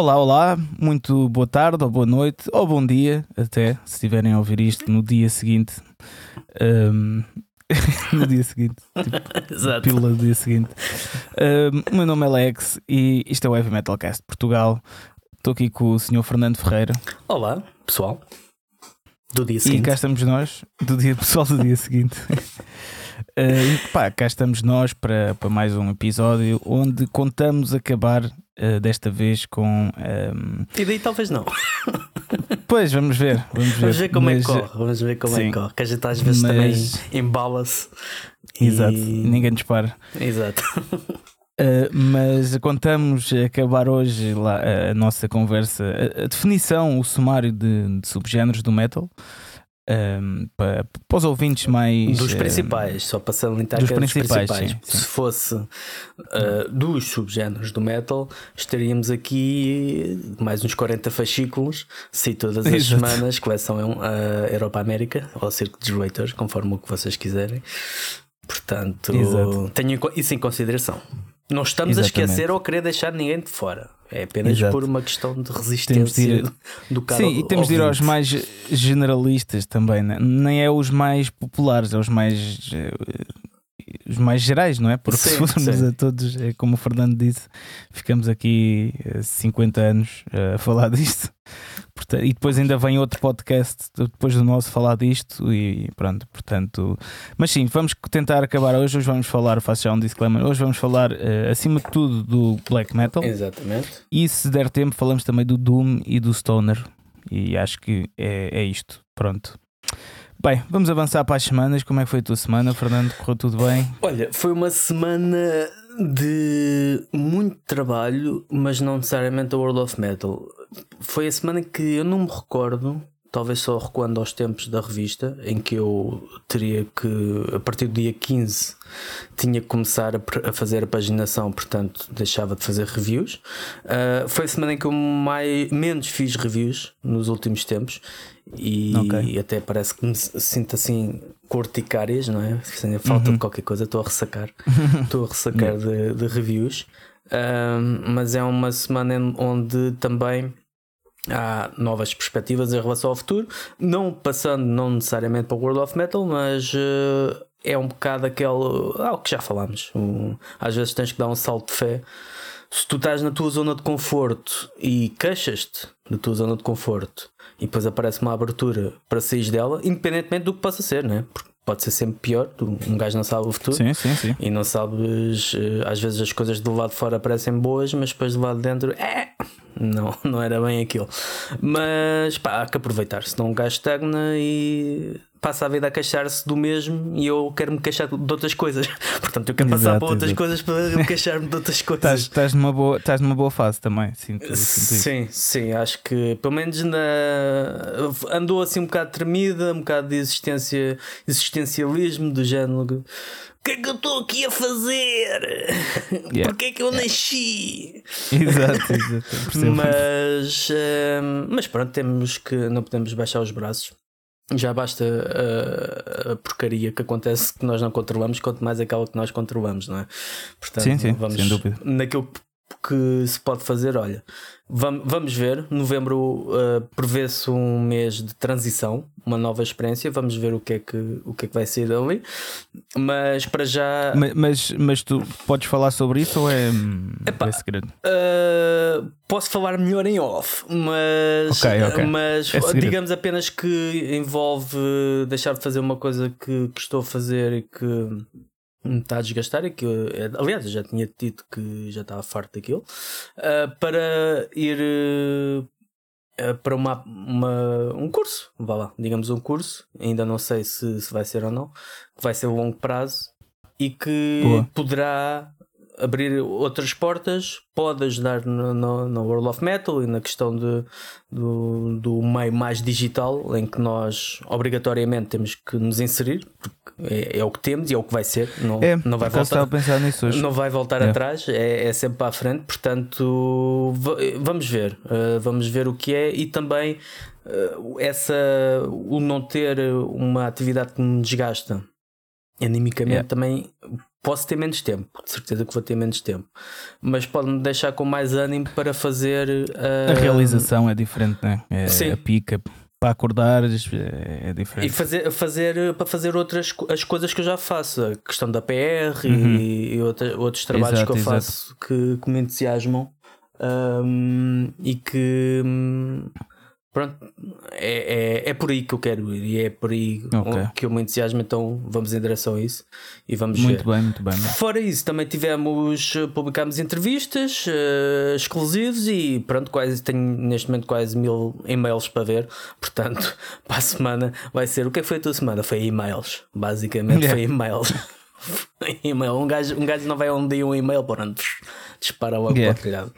Olá, olá, muito boa tarde, ou boa noite, ou bom dia, até se estiverem a ouvir isto no dia seguinte. Um, no dia seguinte, tipo, Exato. pílula do dia seguinte. Um, o meu nome é Alex e isto é o Heavy Metal Cast Portugal. Estou aqui com o Sr. Fernando Ferreira Olá, pessoal. Do dia e seguinte. cá estamos nós, do dia pessoal do dia seguinte. Uh, pá, cá estamos nós para, para mais um episódio onde contamos acabar uh, desta vez com. um, E daí talvez não. Pois, vamos ver. Vamos ver, Vamos ver como é Mas, que corre. Vamos ver como é sim. que corre. Que a gente às vezes Mas- também embala-se. E- Exato, ninguém dispara. Exato. Uh, mas contamos acabar hoje lá, a nossa conversa, a, a definição, o sumário de, de subgéneros do metal. Um, para, para os ouvintes mais Dos um, principais, só para salientar dos que é dos principais, principais. sim, sim. Se fosse uh, dos subgéneros do metal, estaríamos aqui mais uns 40 fascículos, se todas as Exato. semanas, coleção a Europa América ou Circo dos Reuters, conforme o que vocês quiserem. Portanto, Exato. tenham isso em consideração. Não estamos Exatamente. a esquecer ou a querer deixar ninguém de fora. É apenas Exato. por uma questão de Temos resistência de ir- do cara Sim, e temos de ir aos mais generalistas também, né? nem é os mais populares, é os mais eh, os mais gerais, não é? Porque se Sim, formos sim. a todos, é como o Fernando disse, ficamos aqui eh, 50 anos eh, a falar disto. Porta- e depois ainda vem outro podcast depois do nosso falar disto e pronto, portanto. Mas sim, vamos tentar acabar hoje. Hoje vamos falar, faço já um disclaimer. Hoje vamos falar eh, acima de tudo do black metal. Exatamente. E se der tempo, falamos também do Doom e do Stoner. E acho que é, é isto. Pronto. Bem, vamos avançar para as semanas. Como é que foi a tua semana, Fernando? Correu tudo bem? Olha, foi uma semana de muito trabalho, mas não necessariamente a World of Metal. Foi a semana que eu não me recordo, talvez só recuando aos tempos da revista, em que eu teria que, a partir do dia 15, tinha que começar a, a fazer a paginação, portanto deixava de fazer reviews. Ah, foi a semana em que eu mais, menos fiz reviews nos últimos tempos e Ok. até parece que me sinto assim corticárias, não é? Sem a falta de qualquer coisa, estou a ressacar, estou a ressacar de, de reviews. Ahm, mas é uma semana em- onde também há novas perspectivas em relação ao futuro, não passando não necessariamente para o World of Metal, mas eh, é um bocado aquele ah, o que já falámos. O- às vezes tens que dar um salto de fé. Se tu estás na tua zona de conforto e queixas-te da tua zona de conforto e depois aparece uma abertura para sair dela, independentemente do que possa ser, né? Porque pode ser sempre pior, tu- um gajo não sabe o futuro. Sim, sim, sim. E não sabes, eh, às vezes as coisas do lado de fora parecem boas, mas depois do lado de dentro, é, não, não era bem aquilo. Mas pá, há que aproveitar, senão um gajo estagna e passa a vida a queixar-se do mesmo e eu quero me queixar de outras coisas. Portanto, eu quero passar Exato, para outras exato. coisas para me queixar-me de outras coisas. estás, numa boa, estás numa boa fase também. Sinto, sinto. Sim, sim, acho que pelo menos na... andou assim um bocado tremida, um bocado de existência, existencialismo do género. O que é que eu estou aqui a fazer? Yeah. Porquê é que eu nasci? Exato, exato. Mas, hum, mas pronto, temos que não podemos baixar os braços. Já basta uh, a porcaria que acontece que nós não controlamos, quanto mais aquela que nós controlamos, não é? Portanto, Sim, sim, vamos sem dúvida. naquilo que- que se pode fazer. Olha, vamos, vamos ver. Novembro uh, prevê-se um mês de transição, uma nova experiência. Vamos ver o que é que, o que, é que vai sair dali. Mas para já. Ma- Mas, mas tu podes falar sobre isso ou é, hum, Epá. é segredo? Uh, posso falar melhor em off, mas, Ok, ok. mas É digamos apenas que envolve deixar de fazer uma coisa que, que estou a fazer e que está a desgastar e que é- aliás eu já tinha dito que já estava farto daquilo uh, para ir uh, para uma, uma- um curso, vá lá, digamos um curso, ainda não sei se, se vai ser ou não, que vai ser a longo prazo e que Boa. poderá abrir outras portas, pode ajudar no, no, no World of Metal e na questão de, do, do meio mais digital, em que nós obrigatoriamente temos que nos inserir, porque é, é o que temos e é o que vai ser, não, É, não vai voltar. a pensar nisso hoje. Não vai voltar É. atrás, é, é sempre para a frente, portanto va- vamos ver, uh, vamos ver o que é e também uh, essa o não ter uma atividade que me desgasta animicamente Yeah. também posso ter menos tempo, de certeza que vou ter menos tempo, mas pode-me deixar com mais ânimo para fazer uh, a realização é diferente, né? É, Sim. a pica para acordar é, diferente. E fazer, fazer para fazer outras as coisas que eu já faço, a questão da PR uhum. e, e outra, outros trabalhos exato, que eu exato. faço que, que me entusiasmam um, e que hum, Pronto, é, é, é por aí que eu quero ir e é por aí okay. que eu me entusiasmo. Então vamos em direção a isso e vamos Muito ver. bem, muito bem. Fora isso, também tivemos, publicámos entrevistas uh, exclusivos e pronto, quase tenho neste momento quase mil e-mails para ver. Portanto, para a semana vai ser. O que é que foi a tua semana? Foi e-mails, basicamente yeah. foi e-mails. e-mail. Um gajo, um gajo não vai um dia um e-mail, pronto dispara logo yeah. para o telhado.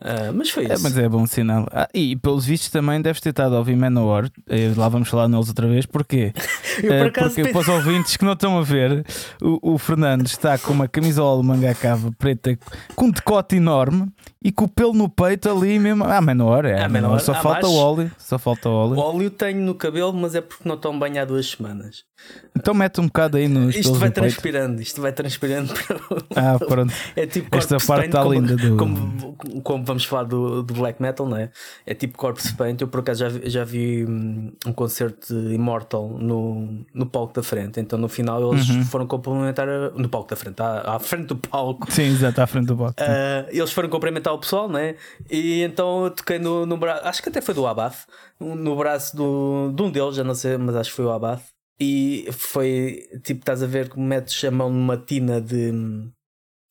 Uh, mas foi é, isso. Mas é bom sinal. Ah, e pelos vistos também deves ter estado a ouvir Manowar. Eh, lá vamos falar neles outra vez. Porquê? Eu, por uh, porque para os ouvintes que não estão a ver, o, o Fernando está com uma camisola de manga cava preta com um decote enorme e com o pelo no peito ali mesmo. Ah, Manowar, é. Ah, Manowar. Só ah, falta o óleo. Só falta o óleo. O óleo tenho no cabelo, mas é porque não estão bem há duas semanas. Então mete um bocado aí nos Isto vai transpirando, isto vai transpirando. Ah, pronto. É tipo Esta parte está como, linda do... como, como, vamos falar do, do black metal, não é? É tipo corpse paint. Eu por acaso já, vi, já vi hum, um concerto de Immortal no, no palco da frente. Então no final eles uhum. foram complementar no palco da frente, à, à frente do palco. Sim, exato, à frente do palco. Uh, eles foram cumprimentar o pessoal, não é? E então eu toquei no, no braço, acho que até foi do Abath, no braço do, de um deles, já não sei, mas acho que foi o Abath. E foi tipo, estás a ver como metes a mão numa tina de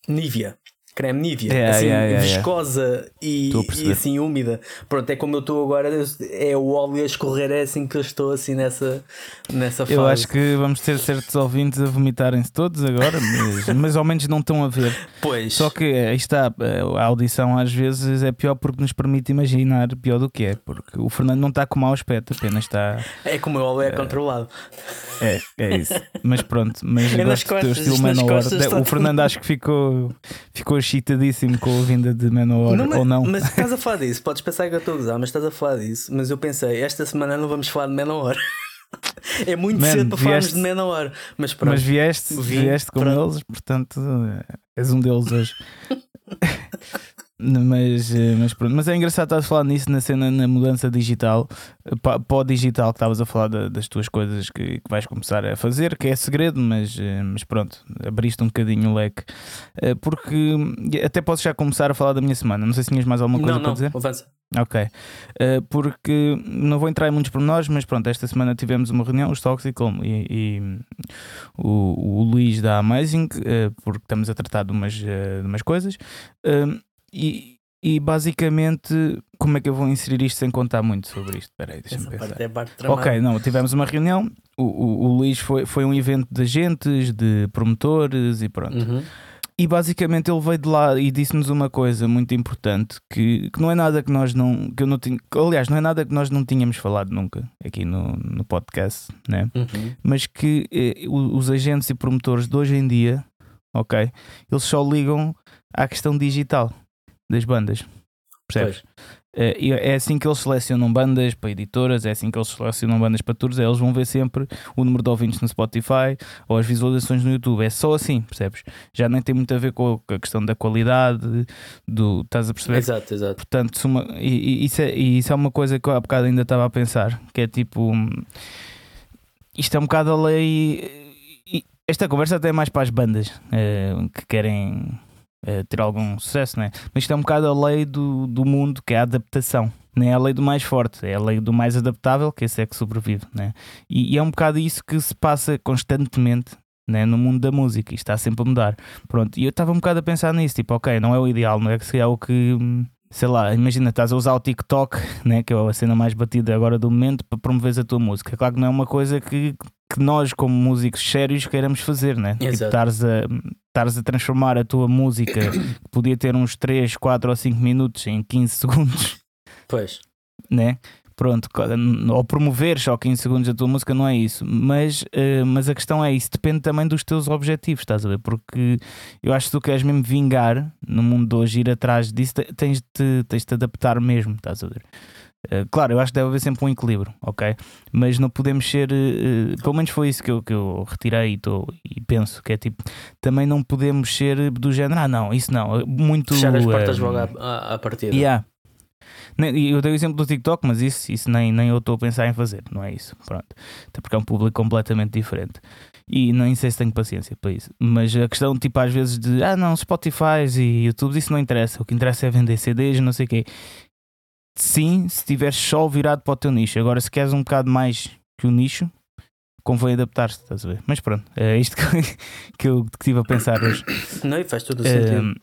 Nivea creme Nivea, yeah, assim, yeah, yeah, viscosa e, e, assim úmida. Pronto, é como eu estou agora, é o óleo a escorrer, é assim que eu estou assim nessa, nessa fase. Eu acho que vamos ter certos ouvintes a vomitarem-se todos agora, mas, mas ao menos não estão a ver. Pois. Só que aí está, a audição às vezes é pior porque nos permite imaginar pior do que é, porque o Fernando não está com mau aspecto, apenas está. É como o óleo é, é controlado. É, é isso. Mas pronto, mas é gosto do teu estilo menor. O Fernando acho que ficou, ficou excitadíssimo com a vinda de Manowar não, ou não. Mas estás a falar disso, podes pensar que eu estou a usar, mas estás a falar disso. Mas eu pensei, esta semana não vamos falar de Manowar. É muito Man, cedo para vieste, falarmos de Manowar. Mas, pronto, mas vieste, vieste com pronto. eles, portanto és um deles hoje. Mas, eh, mas pronto, mas é engraçado estar a falar nisso na cena na mudança digital para, para o digital que estavas a falar da, das tuas coisas que, que, vais começar a fazer, que é segredo, mas, eh, mas pronto, abriste um bocadinho o leque. Eh, porque até posso já começar a falar da minha semana. Não sei se tinhas mais alguma coisa não, para não, dizer. Avança. Ok, porque não vou entrar em muitos pormenores, mas pronto, esta semana tivemos uma reunião, os Toxical e, e o, o Luís da Amazing, porque estamos a tratar de umas, de umas coisas. E, e basicamente, como é que eu vou inserir isto sem contar muito sobre isto? Espera aí, deixa-me pensar. É ok, não, tivemos uma reunião. O, o, o, Luís foi, foi um evento de agentes, de promotores e pronto. Uhum. E basicamente ele veio de lá e disse-nos uma coisa muito importante que, que não é nada que nós não. Que eu não tinha, aliás, não é nada que nós não tínhamos falado nunca aqui no, no podcast, né? Uhum. mas que eh, os agentes e promotores de hoje em dia, ok, eles só ligam à questão digital das bandas. Percebes? Uh, é assim que eles selecionam bandas para editoras, é assim que eles selecionam bandas para tours. Eles vão ver sempre o número de ouvintes no Spotify ou as visualizações no YouTube. É só assim, percebes? Já nem tem muito a ver com a questão da qualidade, do. Estás a perceber? Exato, exato. Portanto, uma, e, e, isso é, e isso é uma coisa que eu há bocado ainda estava a pensar, que é tipo. Isto é um bocado a lei. Esta conversa até é mais para as bandas uh, que querem uh, ter algum sucesso, né? mas isto é um bocado a lei do, do mundo que é a adaptação. Nem é a lei do mais forte, é a lei do mais adaptável, que esse é que sobrevive. Né? E, e é um bocado isso que se passa constantemente né, no mundo da música e está sempre a mudar. Pronto, e eu estava um bocado a pensar nisso, tipo, ok, não é o ideal, não é que seja o que, sei lá, imagina, estás a usar o TikTok, né, que é a cena mais batida agora do momento, para promover a tua música. Claro que não é uma coisa que, que nós, como músicos sérios, queiramos fazer, né? Tipo, estares a, estares a transformar a tua música, que podia ter uns 3, 4 ou 5 minutos em 15 segundos. Pois. Né? Pronto, ou promover só 15 segundos a tua música, não é isso. Mas, uh, mas a questão é isso, depende também dos teus objetivos, estás a ver? Porque eu acho que tu queres mesmo vingar no mundo de hoje, ir atrás disso, tens de, tens de adaptar mesmo, estás a ver? Uh, claro, eu acho que deve haver sempre um equilíbrio, ok? Mas não podemos ser, uh, pelo menos foi isso que eu, que eu retirei e, tô, e penso, que é tipo, também não podemos ser do género, ah não, isso não, muito. Fechar as portas logo à, à partida. Yeah. Eu dei o exemplo do TikTok, mas isso, isso nem, nem eu estou a pensar em fazer, não é isso. Pronto. Até porque é um público completamente diferente. E nem sei se tenho paciência para isso. Mas a questão, tipo, às vezes de ah, não, Spotify e YouTube, isso não interessa. O que interessa é vender CDs, não sei o quê. Sim, se estiveres só virado para o teu nicho. Agora, se queres um bocado mais que o nicho, convém adaptar-se, estás a ver? Mas pronto, é isto que, que eu estive a pensar hoje. Não, e faz todo o sentido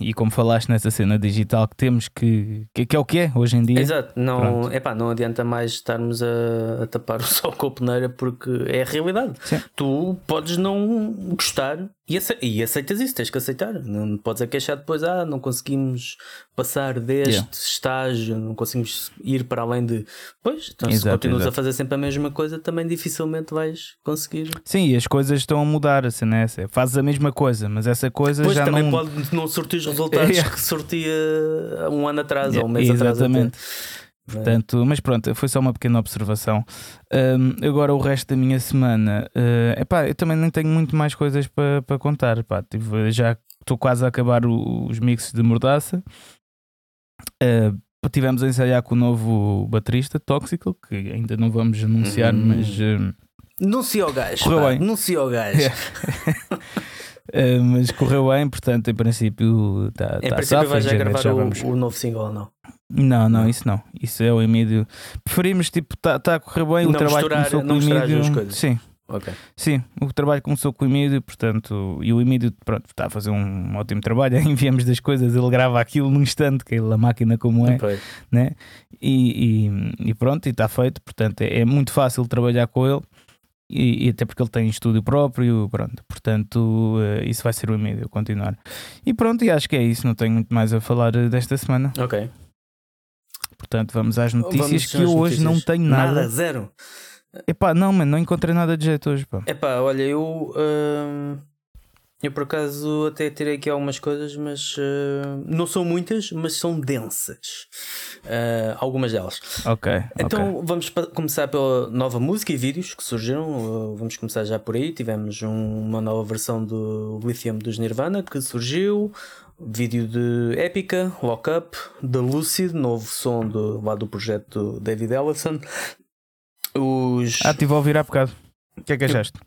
e como falaste nessa cena digital que temos que, que, que é o que é hoje em dia. Exato, não, epá, não adianta mais estarmos a, a tapar o sol com a peneira porque é a realidade. Sim. Tu podes não gostar e, ace e aceitas isso, tens que aceitar. Não podes a queixar depois, ah, não conseguimos passar deste yeah. estágio, não conseguimos ir para além de. Pois, então exato, se continuas exato. a fazer sempre a mesma coisa, também dificilmente vais conseguir. Sim, e as coisas estão a mudar, assim, né? Fazes a mesma coisa, mas essa coisa pois, já também não. pode não sortir os resultados yeah. que sortia um ano atrás yeah. ou um mês Exatamente. atrás. Exatamente. Portanto, mas pronto, foi só uma pequena observação. Um, agora o resto da minha semana, uh, epá, eu também nem tenho muito mais coisas para pa contar. Epá, já estou quase a acabar o, os mixes de mordaça. Uh, tivemos a ensaiar com o novo baterista, Toxical, que ainda não vamos anunciar, uhum. mas. Uh, o gajo, correu bem. O gajo. Uh, mas correu bem, portanto, em princípio está Em tá princípio vais já gravar já o, o novo single, não? Não, não, isso não. Isso é o Emílio. Preferimos, tipo, está tá a correr bem, não o trabalho misturar, começou com o Emílio. Sim. Okay. Sim, o trabalho começou com o Emílio, portanto, e o Emílio pronto, está a fazer um ótimo trabalho. Enviamos das coisas, ele grava aquilo num instante, que a máquina como é, né? E, e, e, pronto, e está feito. Portanto, é, é muito fácil trabalhar com ele e, e, até porque ele tem estúdio próprio, pronto, portanto, uh, isso vai ser o e-mail continuar. E pronto, e acho que é isso, não tenho muito mais a falar uh, desta semana. Ok. Portanto, vamos às notícias vamos que eu hoje não tenho nada. Nada, zero. Epá, não, mano, não encontrei nada de jeito hoje, pá. Epá, olha, eu. Uh eu por acaso até tirei aqui algumas coisas, mas uh, não são muitas, mas são densas. Uh, algumas delas. Ok. Então okay. vamos começar pela nova música e vídeos que surgiram. Uh, vamos começar já por aí. Tivemos um, uma nova versão do Lithium dos Nirvana que surgiu. Vídeo de Épica, Lock Up, The Lucid, novo som do, lá do projeto David Ellison. Os... Ah, estive a ouvir há bocado. O que é que achaste?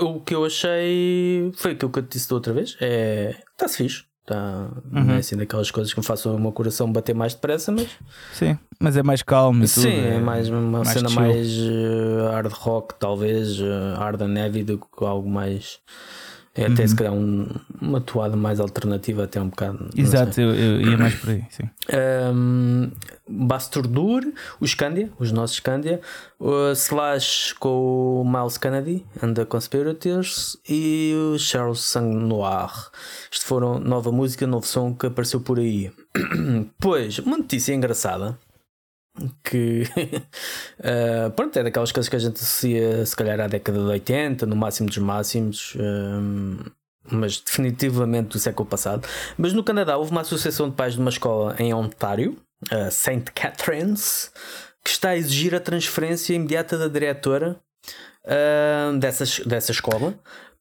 O que eu achei foi aquilo que eu te disse da outra vez. É. Está-se fixe. Tá, uhum. Não é assim daquelas coisas que me façam o meu coração bater mais depressa, mas. Sim, mas é mais calmo e Sim, tudo. é mais uma mais cena chill. mais uh, hard rock, talvez, uh, hard and heavy do que algo mais é até uhum. se calhar um, uma toada mais alternativa, até um bocado. Exato, eu, eu, ia mais por aí, sim. Um, Basturdur, o Scandia, os nossos Scandia, o Slash com o Miles Kennedy and the Conspirators e o Charles Sang Noir. Isto foram nova música, novo som que apareceu por aí. pois, uma notícia engraçada que uh, pronto, é daquelas coisas que a gente associa se calhar à década de 80, no máximo dos máximos, eh, mas definitivamente do século passado. Mas no Canadá houve uma associação de pais de uma escola em Ontário, uh, St. Catharines, que está a exigir a transferência imediata da diretora uh, dessa, dessa escola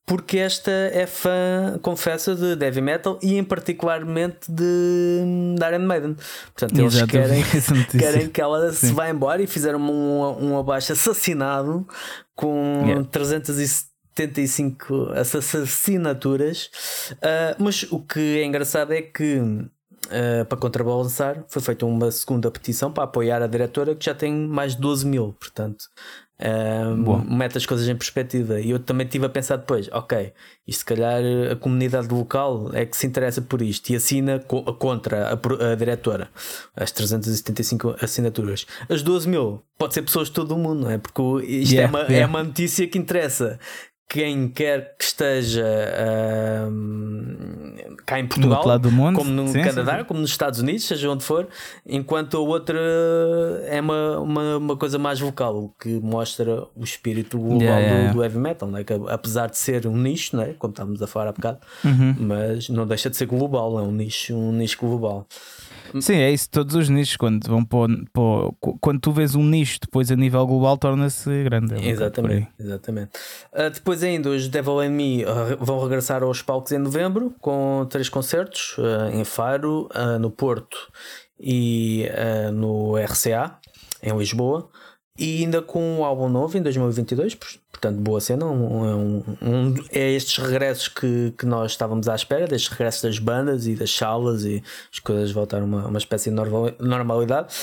porque esta é fã, confessa, de heavy metal e em particularmente de, de Iron Maiden. Portanto, eles querem, querem que ela Sim. se vá embora e fizeram um, um abaixo assassinado com yeah. 375 assinaturas. Uh, mas o que é engraçado é que Uh, para contrabalançar, foi feita uma segunda petição para apoiar a diretora que já tem mais de 12 mil, portanto um, mete as coisas em perspectiva. E eu também estive a pensar depois: ok, isto se calhar a comunidade local é que se interessa por isto e assina co contra a, a, diretora as 375 assinaturas. As 12 mil pode ser pessoas de todo o mundo, não é? Porque isto é yeah, é, uma, yeah. é uma notícia que interessa quem quer que esteja uh, cá em Portugal, mundo, como no sim, Canadá, sim. como nos Estados Unidos, seja onde for, enquanto a outra é uma, uma, uma coisa mais vocal, o que mostra o espírito global yeah, yeah. Do, do, heavy metal, né? que apesar de ser um nicho, né? como estávamos a falar há bocado, uhum. mas não deixa de ser global, é um nicho, um nicho global. Sim, é isso. Todos os nichos, quando vão para, para quando tu vês um nicho depois a nível global, torna-se grande. É exatamente. exatamente. Uh, depois, ainda, os Devil and Me uh, vão regressar aos palcos em novembro com três concertos uh, em Faro, no Porto e no RCA em Lisboa e ainda com um álbum novo em 2022, portanto, boa cena. Um, é um, um, é estes regressos que, que nós estávamos à espera, destes regressos das bandas e das salas e as coisas voltaram a uma, uma espécie de normalidade.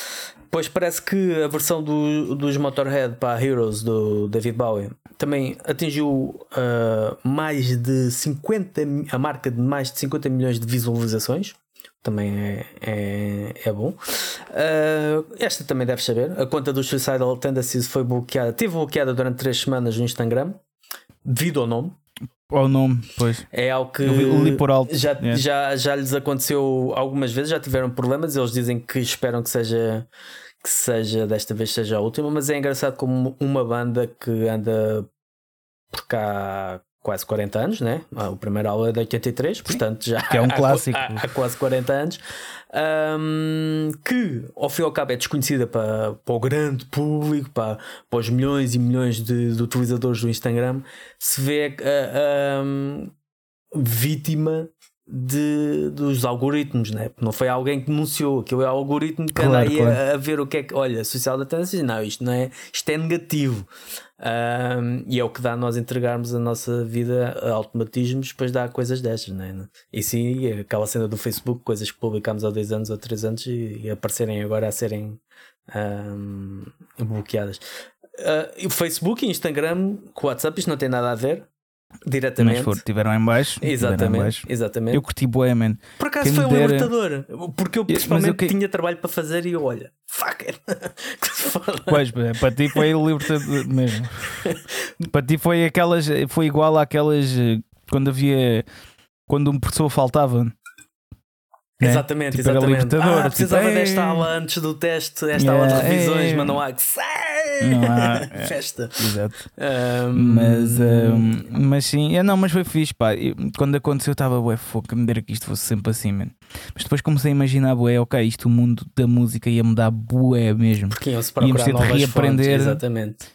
Pois parece que a versão do, dos Motorhead para Heroes do David Bowie também atingiu uh, mais de 50 a marca de mais de 50 milhões de visualizações também é, é, é bom. Uh, esta também deves saber. A conta dos Suicidal Tendencies foi bloqueada, teve bloqueada durante 3 semanas no Instagram, devido ao nome. Ao nome, pois. É algo que li por alto. Já, yeah. já, já lhes aconteceu algumas vezes, já tiveram problemas. Eles dizem que esperam que seja, que seja desta vez seja a última, mas é engraçado como uma banda que anda por cá quase 40 anos, né? Ah, o primeiro álbum é de 83, portanto já que é um clássico. Há, há, quase 40 anos. Um, que ao fim e ao cabo é desconhecida para, para o grande público, para, para os milhões e milhões de, de utilizadores do Instagram, se vê uh, um, vítima de, dos algoritmos, né? não foi alguém que denunciou, aquilo é o algoritmo que claro, anda aí claro. a, a, ver o que é que, olha, social da tendência, não, isto não é, isto é negativo. Um, e é o que dá nós entregarmos a nossa vida a automatismos, depois dá coisas destas, né? E sim, aquela cena do Facebook, coisas que publicámos há dois anos ou três anos e, e aparecerem agora a serem um, bloqueadas. Uh, o Facebook e Instagram com o WhatsApp, isto não tem nada a ver. Diretamente. Mas for, tiveram em baixo. Exatamente, em baixo. exatamente. Eu curti bué, man. Por acaso Quem foi um libertador. Porque eu principalmente eu que... tinha trabalho para fazer e eu, olha, fuck it. pois, para ti foi libertador mesmo. para ti foi aquelas. Foi igual àquelas. Quando havia. Quando uma pessoa faltava. Né? Exatamente, tipo, exatamente. Ah, tipo, precisava desta aula antes do teste, esta yeah, aula de revisões, é... mas não há que não há é, festa. Exato. Um... Mas, um, mas sim, é, não, mas foi fixe, pá. Eu, quando aconteceu, eu estava, ué, foca, me dera que isto fosse sempre assim, man. Mas depois comecei a imaginar, bué, ok, isto o mundo da música ia mudar bué mesmo. Porque iam-se procurar reaprender. Fontes, exatamente.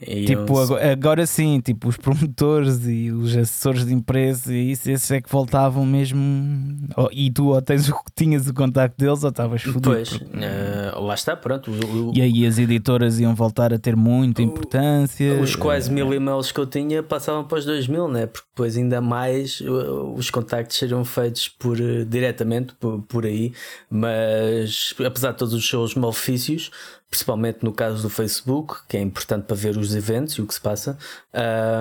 E tipo, agora, agora, sim, tipo, os promotores e os assessores de empresa e isso, esses é que voltavam mesmo. Oh, e tu ou tens, tinhas o contacto deles ou estavas fodido. Pois, uh, lá está, pronto. O, o, e aí as editoras iam voltar a ter muita importância. Os quase mil e-mails que eu tinha passavam para os dois mil, né? Porque depois ainda mais os contactos seriam feitos por, diretamente por, por aí, mas apesar de todos os seus malefícios principalmente no caso do Facebook, que é importante para ver os eventos e o que se passa,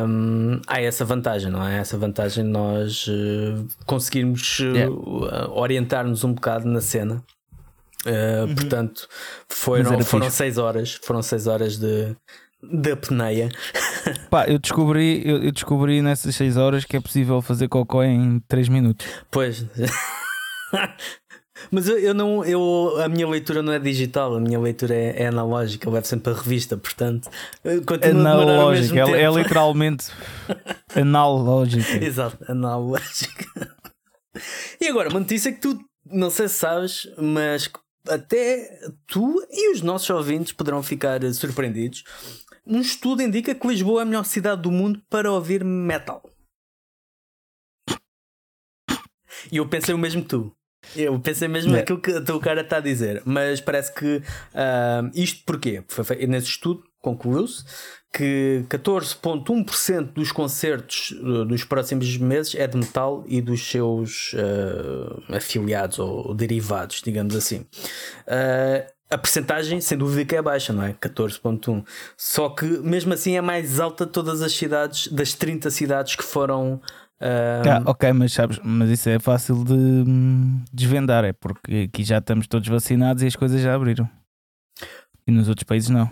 um, há essa vantagem, não é? Essa vantagem de nós uh, conseguirmos uh, yeah. orientar-nos um bocado na cena. Uh, uhum. Portanto, foram, foram seis horas, foram seis horas de, de apneia. Pá, eu descobri, eu, eu descobri nessas seis horas que é possível fazer cocó em 3 minutos. Pois. Mas eu, eu, não, eu, a minha leitura não é digital, a minha leitura é, é analógica, eu levo sempre a revista, portanto, analógica, é, é, literalmente analógica. Exato, analógica. E agora, uma notícia que tu não sei se sabes, mas até tu e os nossos ouvintes poderão ficar surpreendidos. Um estudo indica que Lisboa é a melhor cidade do mundo para ouvir metal. E eu pensei o mesmo que tu. Eu pensei mesmo é. aquilo que o cara está a dizer, mas parece que uh, isto porquê? Foi nesse estudo concluiu-se que 14,1% dos concertos uh, dos próximos meses é de metal e dos seus uh, afiliados ou derivados, digamos assim. Uh, a percentagem, sem dúvida, que é baixa, não é? 14,1. Só que mesmo assim é mais alta de todas as cidades, das 30 cidades que foram ah, ok, mas sabes, mas isso é fácil de hum, desvendar, é porque aqui já estamos todos vacinados e as coisas já abriram. E nos outros países não.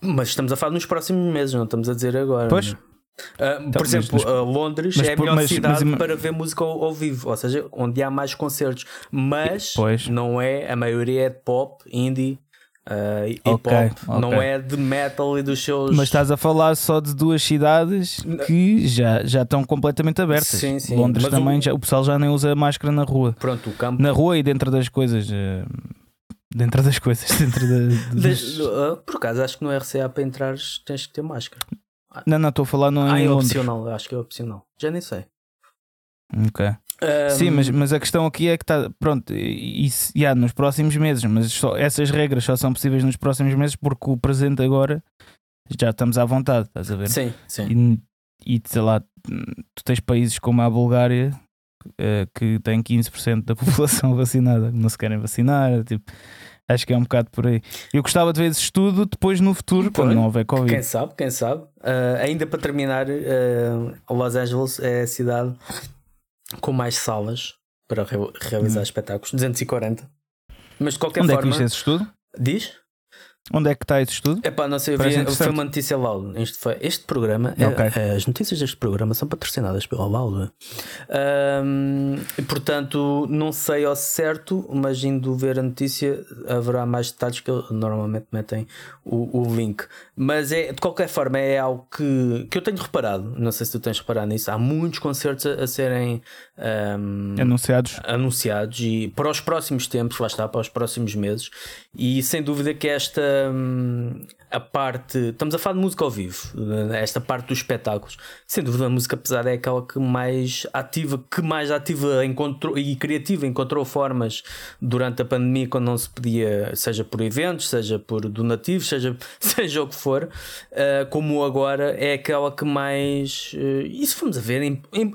Mas estamos a falar nos próximos meses, não estamos a dizer agora. Pois. Uh, então, por exemplo, mas, uh, Londres mas, é a melhor mas, cidade mas, para ver música ao, ao, vivo, ou seja, onde há mais concertos, mas pois. não é, a maioria é de pop, indie, Uh, hip hop okay, okay. não é de metal e dos seus. Mas estás a falar só de duas cidades que já, já estão completamente abertas. Sim, sim. Londres Mas também, o... Já, o pessoal já nem usa máscara na rua. Pronto, o campo. Na rua e dentro das coisas. Uh, dentro das coisas. Dentro da, das... Uh, por acaso, acho que no RCA para entrar tens que ter máscara. Não, não, estou a falar no. Ah, é opcional, acho que é opcional. Já nem sei. Ok. Um... Sim, mas, mas a questão aqui é que está. Pronto, isso yeah, nos próximos meses, mas só, essas regras só são possíveis nos próximos meses porque o presente agora já estamos à vontade, estás a ver? Sim, sim. E, e sei lá, tu tens países como a Bulgária uh, que têm 15% da população vacinada, não se querem vacinar, tipo. Acho que é um bocado por aí. Eu gostava de ver esse estudo depois no futuro, quando não houver Covid. Quem sabe, quem sabe. Uh, ainda para terminar, uh, Los Angeles é a cidade com mais salas para re realizar hum. espetáculos 240. Mas de qualquer Onde forma. Onde é que viste esse estudo? Diz? Onde é que está esse estudo? É pá, não sei, vi, foi uma notícia Laudo. Este, foi, este programa, é, okay. é, as notícias deste programa são patrocinadas pela Laudo. Um, e portanto, não sei ao certo, mas indo ver a notícia, haverá mais detalhes que normalmente metem o, o link. Mas é, de qualquer forma, é algo que, que eu tenho reparado. Não sei se tu tens reparado nisso. Há muitos concertos a, a serem um, anunciados. anunciados e para os próximos tempos, lá está, para os próximos meses. E sem dúvida que esta A parte. Estamos a falar de música ao vivo, esta parte dos espetáculos. Sem dúvida, a música pesada é aquela que mais ativa, que mais ativa encontrou e criativa encontrou formas durante a pandemia, quando não se podia, seja por eventos, seja por donativos, seja, seja o que for, uh, como agora é aquela que mais. Uh, isso vamos a ver, em, em,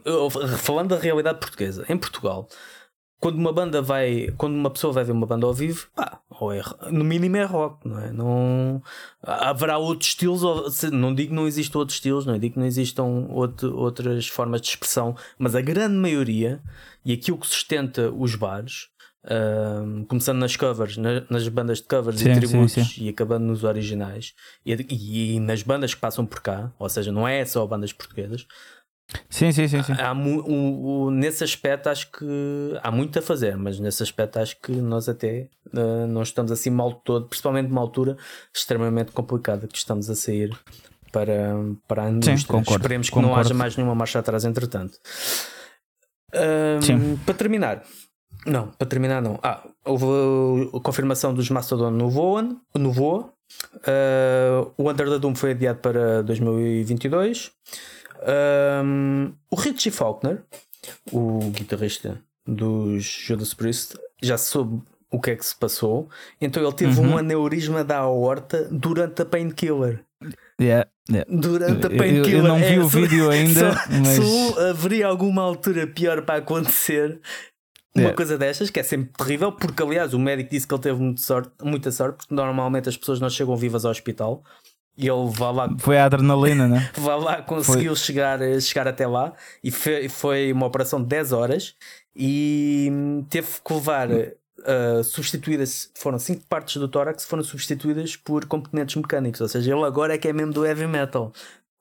falando da realidade portuguesa, em Portugal quando uma banda vai, quando uma pessoa vai ver uma banda ao vivo, pá, ou é, no mínimo é rock, não é? Não haverá outros estilos, não digo que não existam outros estilos, não é? digo que não existam outro, outras formas de expressão, mas a grande maioria e aquilo que sustenta os bares, um, começando nas covers, na, nas bandas de covers sim, e tributos sim, sim. e acabando nos originais e, e, e nas bandas que passam por cá, ou seja, não é só bandas portuguesas Sim, sim, sim. sim. Há, um, um, nesse aspecto acho que há muito a fazer, mas nesse aspecto acho que nós até uh, não estamos assim mal todo, principalmente numa altura extremamente complicada que estamos a sair para, para a indústria. Sim, concordo, Esperemos que concordo. não haja mais nenhuma marcha atrás, entretanto. Um, para terminar, não, para terminar não. Ah, houve a confirmação dos Mastodon no Voa. No Voa. Uh, o Under the Doom foi adiado para 2022. Um, o Richie Faulkner, o guitarrista dos Judas Priest, já soube o que é que se passou. Então ele teve uhum. um aneurisma da aorta durante a Painkiller. Yeah, yeah. Durante a Painkiller. Eu, eu, não vi é, o vídeo ainda. Só, mas... só haveria alguma altura pior para acontecer. Uma yeah. coisa destas que é sempre terrível, porque aliás o médico disse que ele teve muita sorte, muita sorte, porque normalmente as pessoas não chegam vivas ao hospital e ele vai lá. Foi a adrenalina, né? vai lá, conseguiu chegar, chegar até lá e foi, foi uma operação de 10 horas e teve que levar. Uh, substituídas, foram 5 partes do tórax foram substituídas por componentes mecânicos, ou seja, ele agora é que é mesmo do heavy metal.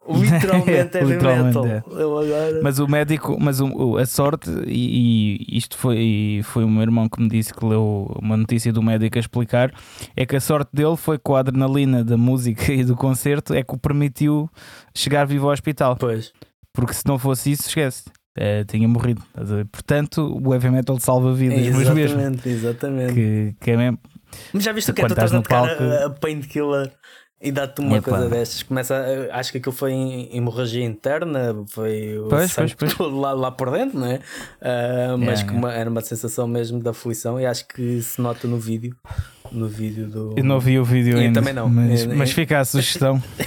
Literalmente heavy Literalmente, metal. É. Agora... Mas o médico, mas o, a sorte, e, e, isto foi, foi o meu irmão que me disse que leu uma notícia do médico a explicar, é que a sorte dele foi com a adrenalina da música e do concerto é que o permitiu chegar vivo ao hospital. Pois. Porque se não fosse isso, esquece. É, tinha morrido. Portanto, o heavy metal salva vidas, exatamente, mas mesmo. Exatamente. Que, que é mesmo. Mas já viste o que é que tu estás a tocar palco... a, a Painkiller e dá-te uma Epa. coisa destas. Começa, a, acho que aquilo foi hemorragia interna, foi pois, pois, pois. todo lá, lá por dentro, não é? Uh, mas yeah, uma, era uma sensação mesmo de aflição e acho que se nota no vídeo. No vídeo do. Eu não vi o vídeo eu ainda. também não. Mas, mas fica a sugestão.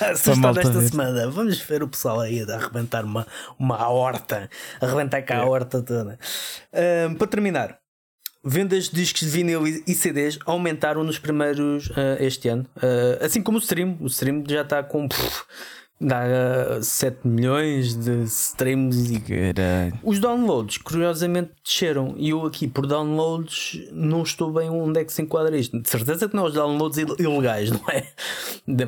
a sugestão desta ver. semana. Vamos ver o pessoal aí a arrebentar uma, uma horta. Arrebentar cá a horta toda. Uh, para terminar, vendas de discos de vinil e CDs aumentaram nos primeiros uh, este ano. Uh, assim como o stream. O stream já está com. Dá 7 milhões de streams e Caralho. os downloads, curiosamente, desceram. E eu aqui, por downloads, não estou bem onde é que se enquadra isto. De certeza que não é os downloads il- ilegais, não é?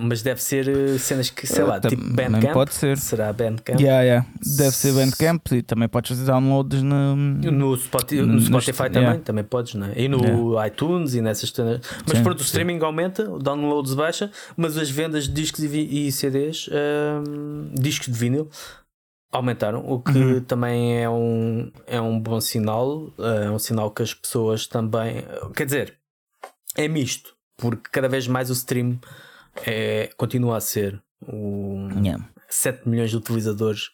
Mas deve ser eh, cenas que, sei Ah, lá, tipo Bandcamp. pode ser. Será Bandcamp? Yeah, yeah. Deve ser Bandcamp e também podes fazer downloads no. No, Spotify, no No- Spotify no- também, yeah. também podes, não é? E no iTunes e nessas cenas. Mas Sim, pronto, o sim. streaming aumenta, o downloads baixa, mas as vendas de discos e, e CDs, discos de vinil, aumentaram, o que Uhum. também é um, é um bom sinal. É um sinal que as pessoas também. Quer dizer, é misto, porque cada vez mais o stream é, continua a ser o Yeah. 7 milhões de utilizadores.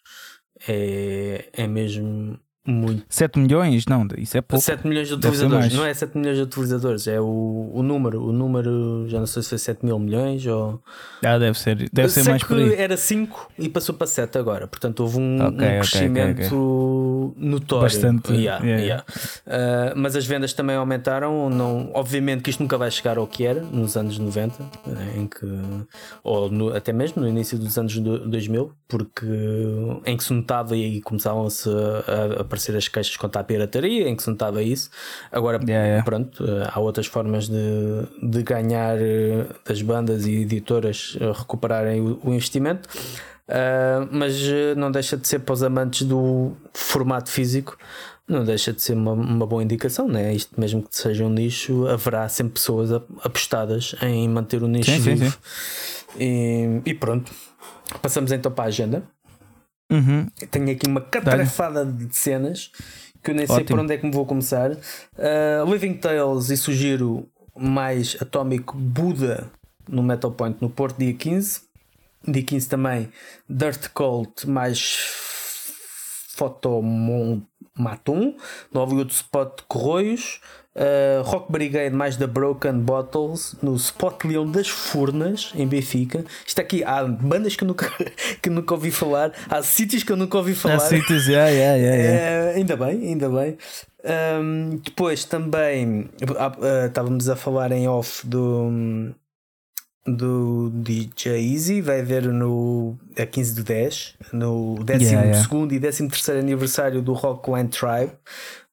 É, é mesmo muito. 7 milhões? Não, isso é pouco. 7 milhões de utilizadores, não é 7 milhões de utilizadores, é o, o número. O número, já não sei se foi 7 mil milhões ou. Ah, deve ser, deve ser mais que por aí. era 5 e passou para 7 agora, portanto houve um, Ok, um crescimento notório. Bastante, Yeah, yeah. yeah. Uh, mas as vendas também aumentaram. Não, obviamente que isto nunca vai chegar ao que era nos anos 90, eh, em que, ou no- até mesmo no início dos anos do- 2000, porque em que se notava e começavam-se a, a aparecer as queixas contra a pirataria, em que se notava isso. Agora, Yeah, yeah. pronto, eh, há outras formas de, de ganhar eh, das bandas e editoras eh, recuperarem o, o investimento. Uh, mas não deixa de ser para os amantes do formato físico, não deixa de ser uma, uma boa indicação, né? Isto mesmo que seja um nicho, haverá sempre pessoas ap- apostadas em manter o nicho Sim, sim, vivo. E, e pronto, passamos então para a agenda. Uhum. Tenho aqui uma catrafada de cenas que eu nem sei Ótimo. por onde é que me vou começar. Uh, Living Tales e sugiro mais Atómico Buda no Metal Point no Porto, dia 15. Dia 15 também Dirt Cult mais Fotomatum no Hollywood Spot Corroios. Uh, Rock Brigade mais da Broken Bottles no Spot Leão das Furnas em Benfica. Isto aqui há bandas que nunca, que nunca ouvi falar, há sítios que eu nunca ouvi falar. Há sítios, yeah, yeah, yeah, yeah. Eh, ainda bem, ainda bem. Ahm, depois também ah, estávamos a falar em off do, do DJ Easy, vai haver no a 15 do 10, no 12 Yeah, yeah. e 13 terceiro aniversário do Rockland Tribe.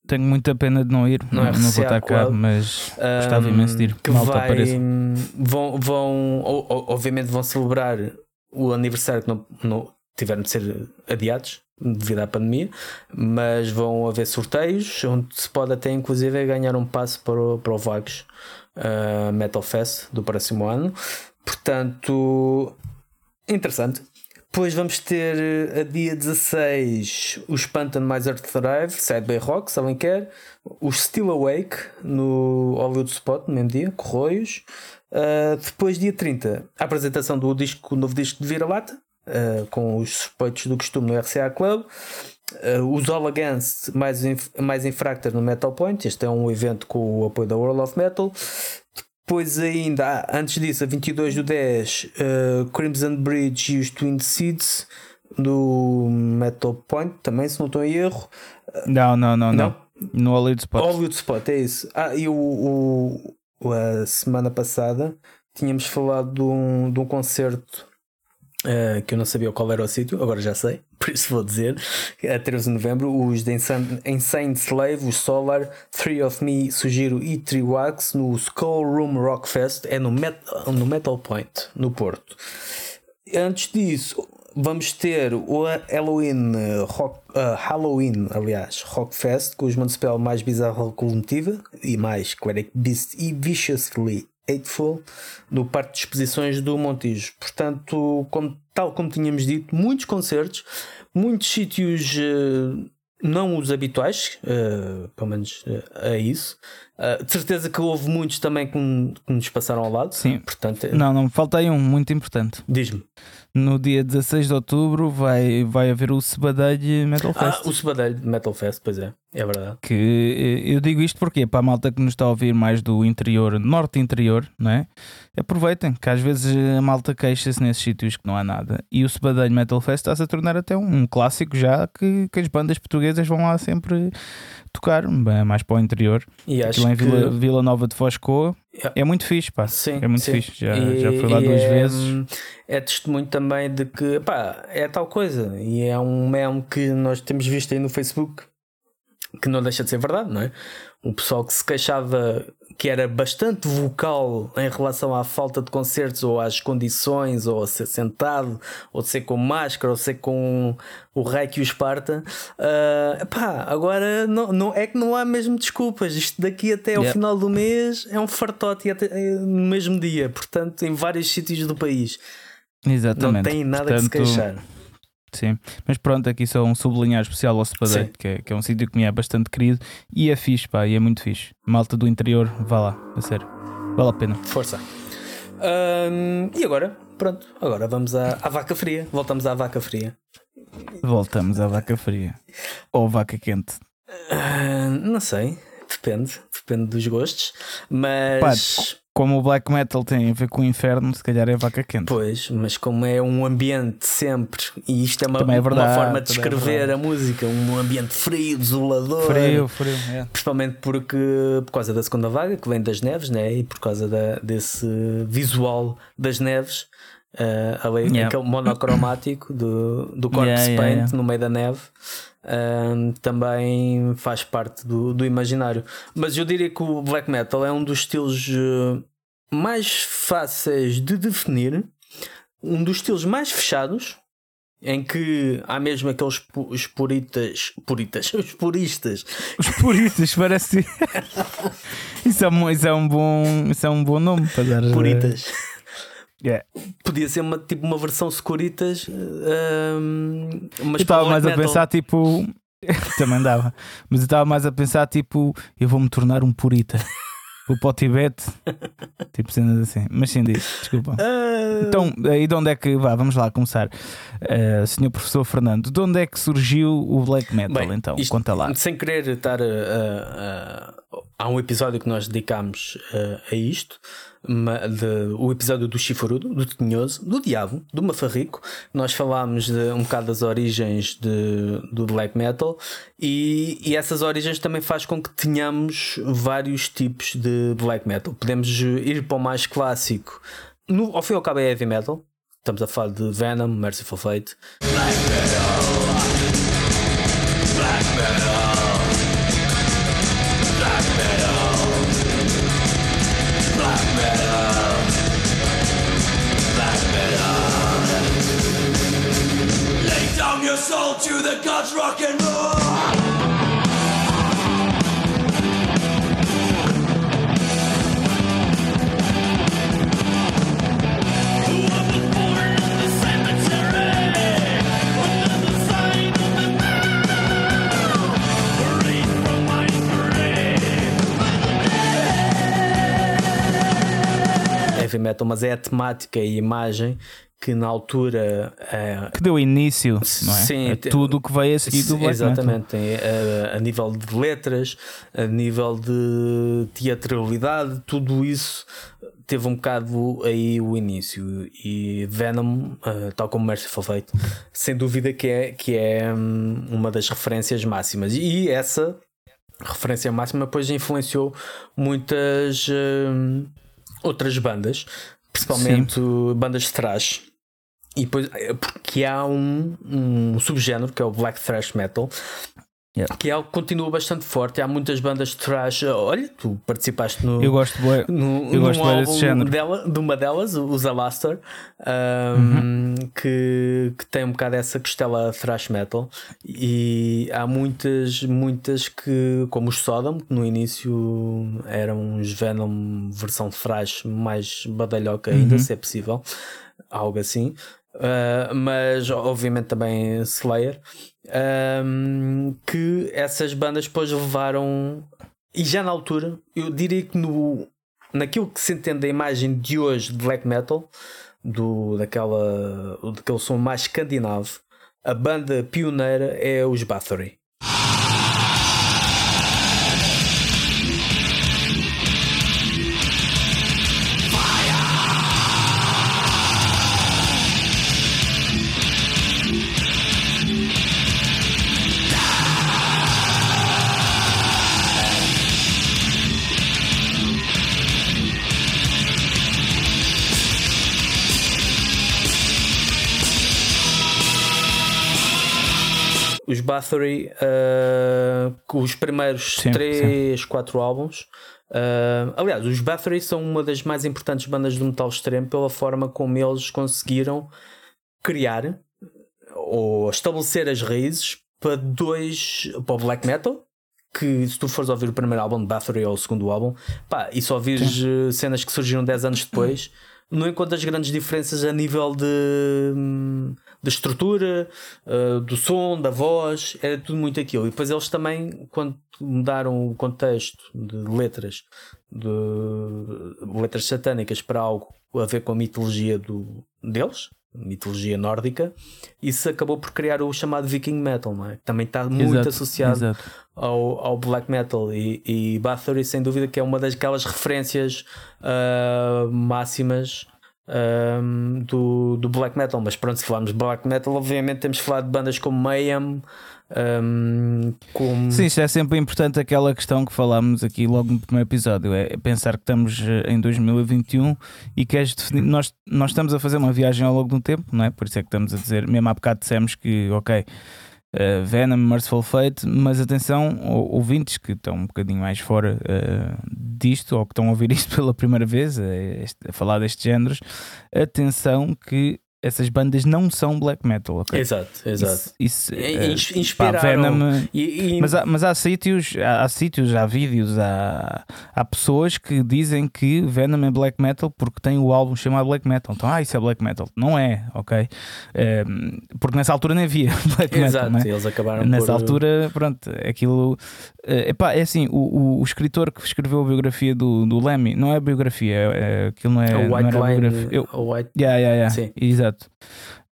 Tenho muita pena de não ir, Não não, é não vou RCA estar cá, mas gostava Ahm, imenso de ir. que Malta vai, apareça. vão, vão obviamente vão celebrar o aniversário que não, não tiveram de ser adiados devido à pandemia, mas vão haver sorteios onde se pode até inclusive ganhar um passo para o, para o Vagos ah, Metal Fest do próximo ano. Portanto, interessante. Depois vamos ter eh, a dia 16 o Spantan mais Earth Thrive, Side Bay Rock, se alguém quer. O Still Awake no Hollywood Spot, no mesmo dia, Corroios. Uh, depois, dia 30, a apresentação do disco, novo disco de Vira-Lata, uh, com os suspeitos do costume no RCA Club. Uh, os All Against mais, inf mais Infractor no Metal Point. Este é um evento com o apoio da World of Metal. Depois ainda, antes disso, a 22 do 10, uh, Crimson Bridge e os Twin Seeds do Metal Point, também, se não estou em erro. Não, não, não, não. No Hollywood Spot. Hollywood Spot, é isso. Ah, e o- o- a semana passada tínhamos falado de um, de um concerto eh, que eu não sabia qual era o sítio, agora já sei, por isso vou dizer. A 13 de novembro, os de Insane, Insane Slave, o Solar, Three of Me, Sugiro e Triwax no Skull Room Rock Fest, é no, Met, no Metal Point, no Porto. Antes disso, vamos ter o Halloween, rock, eh, Halloween, aliás, Rock Fest, com os Municipal mais bizarro coletiva e mais Cleric Beast e Viciously Hateful no Parque de Exposições do Montijo. Portanto, como, tal como tínhamos dito, muitos concertos, muitos sítios. eh, não os habituais, eh, pelo menos eh, é isso. De certeza que houve muitos também que, que nos passaram ao lado. Sim. Portanto, Não, não, falta aí um muito importante. diz-me. No dia 16 de outubro vai, vai haver o Sebadalho Metal Ah, Fest. o Sebadalho de Metal Fest, pois é, é verdade. Que eh, eu digo isto porque para a malta que nos está a ouvir mais do interior, norte interior, não é? Aproveitem, que às vezes a malta queixa-se nesses sítios que não há nada. E o Sebadalho Metal Fest está-se a tornar até um clássico já que, que as bandas portuguesas vão lá sempre tocar, bem, mais para o interior. E acho Aquilo lá em Vila, que... Vila Nova de Foscoa. É muito fixe, pá. Sim, é muito sim. fixe. Já, E- já fui lá duas é, vezes. É testemunho também de que pá, é tal coisa. E é um meme que nós temos visto aí no Facebook que não deixa de ser verdade, não é? O pessoal que se queixava que era bastante vocal em relação à falta de concertos ou às condições, ou a ser sentado, ou de ser com máscara, ou ser com o reiki e o Esparta. Ah, pá, agora não, não, é que não há mesmo desculpas. Isto daqui até ao Yeah. final do mês é um fartote até, eh, no mesmo dia, portanto, em vários sítios do país. Exatamente. Não tem nada que se Portanto, queixar. Sim, mas pronto, aqui só um sublinhar especial ao Cepadeiro, que é, que é um sítio que me é bastante querido e é fixe, pá, e é muito fixe. Malta do interior, vá lá, a sério, vale a pena. Força. E agora? Pronto, agora vamos à, à vaca fria. Voltamos à vaca fria. Voltamos à vaca fria ou vaca quente. Ah, não sei, depende, depende dos gostos, mas Como o black metal tem a ver com o inferno, se calhar é vaca quente. pois, mas como é um ambiente sempre, e isto é uma, é verdade, uma forma de é descrever verdade. a música, um ambiente frio, desolador. Frio, frio, é. Principalmente porque por causa da segunda vaga que vem das neves, né? E por causa da, desse visual das neves, eh, ali, Yeah. aquele monocromático do, do corpse Yeah, yeah, paint yeah. no meio da neve. Ehm, também faz parte do, do imaginário, mas eu diria que o black metal é um dos estilos eh, mais fáceis de definir, um dos estilos mais fechados, em que há mesmo aqueles pu- os puritas, puritas, os puristas Os puristas, parece. isso, é um, isso, é um bom, isso é um bom nome para dar. Puritas. Yeah. Podia ser uma, tipo uma versão Securitas, hum, mas Eu estava mais black a metal. pensar, tipo. Também dava. Mas eu estava mais a pensar, tipo, eu vou-me tornar um purita. Vou para o Tibete. tipo, cenas assim. Mas sim, diz, desculpa. Ah, Então, aí de onde é que. Vá, vamos lá começar. Eh, senhor professor Fernando, de onde é que surgiu o black metal? Bem, então, isto- conta lá. Sem querer estar a- a- Há um episódio que nós dedicámos a, a isto, ma- de- o episódio do Chifurudo, do Tinhoso, do Diabo, do Mafarrico. Nós falámos de, um bocado das origens de, do black metal e, e essas origens também faz com que tenhamos vários tipos de black metal. Podemos ir para o mais clássico, no, ao fim e ao cabo é heavy metal. Estamos a falar de Venom, Merciful Fate, Lay heavy metal, mas é a temática e a imagem que na altura eh, Que deu início, é? Sim, a tudo o que veio a seguir do black. Exatamente, tem, eh, a nível de letras, a nível de teatralidade, tudo isso teve um bocado aí o início. E Venom, eh, tal como Merciful Fate, sem dúvida que é, que é hum, uma das referências máximas. E essa referência máxima depois influenciou muitas hum, outras bandas, principalmente bandas de thrash. E depois, é porque há um, um subgénero que é o Black Thrash Metal, Yeah. que é algo que continua bastante forte. Há muitas bandas de thrash. Olha, tu participaste no. Eu gosto bué- no, eu gosto bué desse género. Dela, de uma delas, o os Alastor, um, Uhum. que, que tem um bocado essa costela thrash metal. E há muitas, muitas que, como os Sodom, que no início eram uns Venom versão thrash mais badalhoca, ainda Uhum. se é possível, algo assim. Uh, mas obviamente também Slayer, um, que essas bandas depois levaram, e já na altura, eu diria que no, naquilo que se entende da imagem de hoje de black metal, do, daquela, daquele som mais escandinavo, a banda pioneira é os Bathory. Bathory, uh, os primeiros Sim, 3, 4 álbuns. Uh, aliás, os Bathory são uma das mais importantes bandas do metal extremo pela forma como eles conseguiram criar ou estabelecer as raízes para dois para o black metal. Que se tu fores ouvir o primeiro álbum de Bathory ou o segundo álbum, pá, e só vires uh, cenas que surgiram 10 anos depois, não encontras grandes diferenças a nível de, de estrutura, uh, do som, da voz, era tudo muito aquilo. E depois eles também, quando mudaram o contexto de letras, de letras satânicas para algo a ver com a mitologia do, deles, mitologia nórdica, isso acabou por criar o chamado Viking Metal, não é? Também está muito Exato, associado exato. ao, ao black metal e, e Bathory sem dúvida que é uma daquelas referências ah, máximas ahm, do, do black metal mas pronto, se falarmos de black metal obviamente temos de falar de bandas como Mayhem ahm, como Sim, isto é sempre importante aquela questão que falámos aqui logo no primeiro episódio: é pensar que estamos eh, em 2021 e que és definido. Nós, nós estamos a fazer uma viagem ao longo do tempo, não é? Por isso é que estamos a dizer, mesmo há bocado dissemos que, ok, eh, Venom, Merciful Fate, mas atenção, ou- ouvintes que estão um bocadinho mais fora eh, disto ou que estão a ouvir isto pela primeira vez, eh, este- a falar destes géneros, atenção que essas bandas não são black metal, ok? exato, exato Isso, isso, E- eh, ins- pá, inspiraram Venom, e, e- mas há, mas há sítios, há, há sítios, há vídeos, há, há pessoas que dizem que Venom é black metal porque tem o álbum chamado black metal. Então, ah, isso é black metal. Não é, ok? Ehm, porque nessa altura nem havia black metal, exato, não é? eles acabaram Nessa por, altura, pronto, aquilo. eh, epá, é assim, o, o, o escritor que escreveu a biografia do, do Lemmy, não é biografia, é, é- aquilo não é. o não White era Line biografia. Eu- o White Yeah, yeah, yeah. Sim. Exato.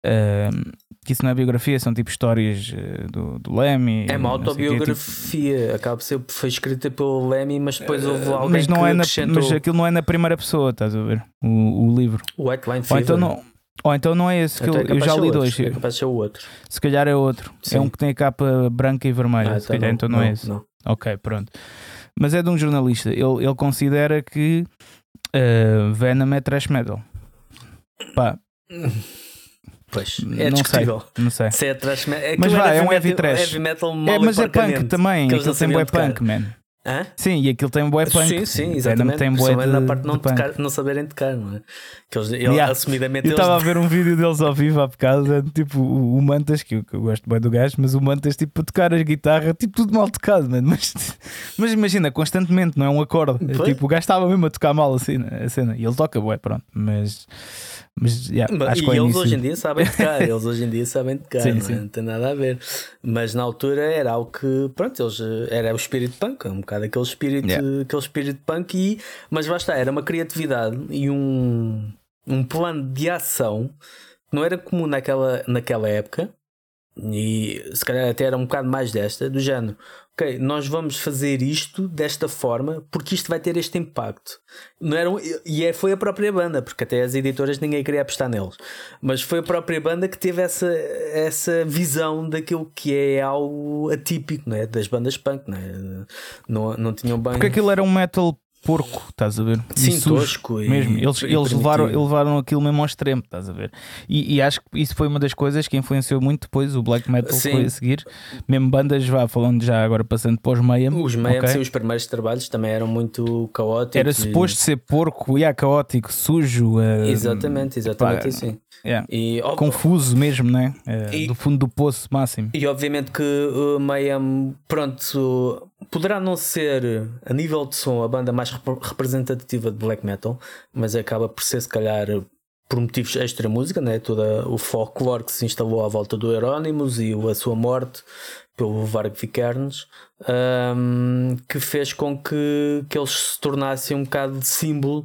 Ehm, que isso não é biografia, são tipo histórias eh, do, do Lemmy. É uma não o quê, tipo- autobiografia, acaba por ser, foi escrita pelo Lemmy, mas depois houve alguém mas não que é na, acrescentou mas aquilo não é na primeira pessoa, estás a ver? O, o livro. White Line Ou Fever. então não, ou então não é esse que Então eu, é eu já de li dois. É capaz de ser o outro. Se calhar é outro. Sim. É um que tem a capa branca e vermelha. Ah, se calhar, então não, é esse. Não. Ok, pronto. Mas é de um jornalista. Ele, ele considera que eh, Venom é trash metal. Pá, Pois, Não é discutível. não sei. Se é trash metal. Mas aquilo vai, é um heavy metal, trash. Heavy metal É, mas é punk também. eles Aquilo não tem bué punk, man. Hã? Sim, e aquilo tem bué punk. Sim, sim, exatamente. tem bué de, na parte de não, de tocar, não saberem tocar, não é? Que eles, ele, Yeah. assumidamente Eu eles estava a ver um vídeo deles ao vivo há bocado, é, tipo o, o Mantas, que eu, que eu gosto bem do gajo, mas o Mantas, tipo, a tocar a guitarra, tipo, tudo mal tocado, mano. Mas, mas imagina, constantemente, não é um acorde. É, tipo, o gajo estava mesmo a tocar mal assim, a cena. E ele toca, bué, pronto. Mas, mas yeah, Mas- acho e que ao eles início- hoje em dia sabem tocar, eles hoje em dia sabem tocar, Sim, não, é? sim. não tem nada a ver. Mas na altura era algo que, pronto, eles, era o espírito punk, um bocado aquele espírito, Yeah. aquele espírito punk, e, mas está, era uma criatividade e um, um plano de ação que não era comum naquela, naquela época, e se calhar até era um bocado mais desta, do género. Ok, nós vamos fazer isto desta forma porque isto vai ter este impacto. Não era um- e é, foi a própria banda, porque até as editoras ninguém queria apostar neles. Mas foi a própria banda que teve essa, essa visão daquilo que é algo atípico não é? das bandas punk. Não, é? não, não tinham bem. Porque aquilo era um metal porco, estás a ver? E Sim, sujo tosco e- mesmo. Eles, e eles levaram, levaram aquilo mesmo ao extremo, estás a ver? E, e acho que isso foi uma das coisas que influenciou muito depois o black metal Sim. foi a seguir. Mesmo bandas, vá falando já agora passando para os Mayhem. Os Mayhem, ok? sim, os primeiros trabalhos também eram muito caóticos. Era e- suposto ser porco, yeah, caótico, sujo, eh, Exatamente, exatamente pá, assim. Yeah, E, ó- confuso mesmo, né? Eh, E- do fundo do poço máximo. E obviamente que o Mayhem, pronto, poderá não ser a nível de som a banda mais rep- representativa de black metal, mas acaba por ser, se calhar, por motivos extra música, né? todo o folclore que se instalou à volta do Euronymous e a sua morte pelo Varg Vikernes, hum, que fez com que, que eles se tornassem um bocado de símbolo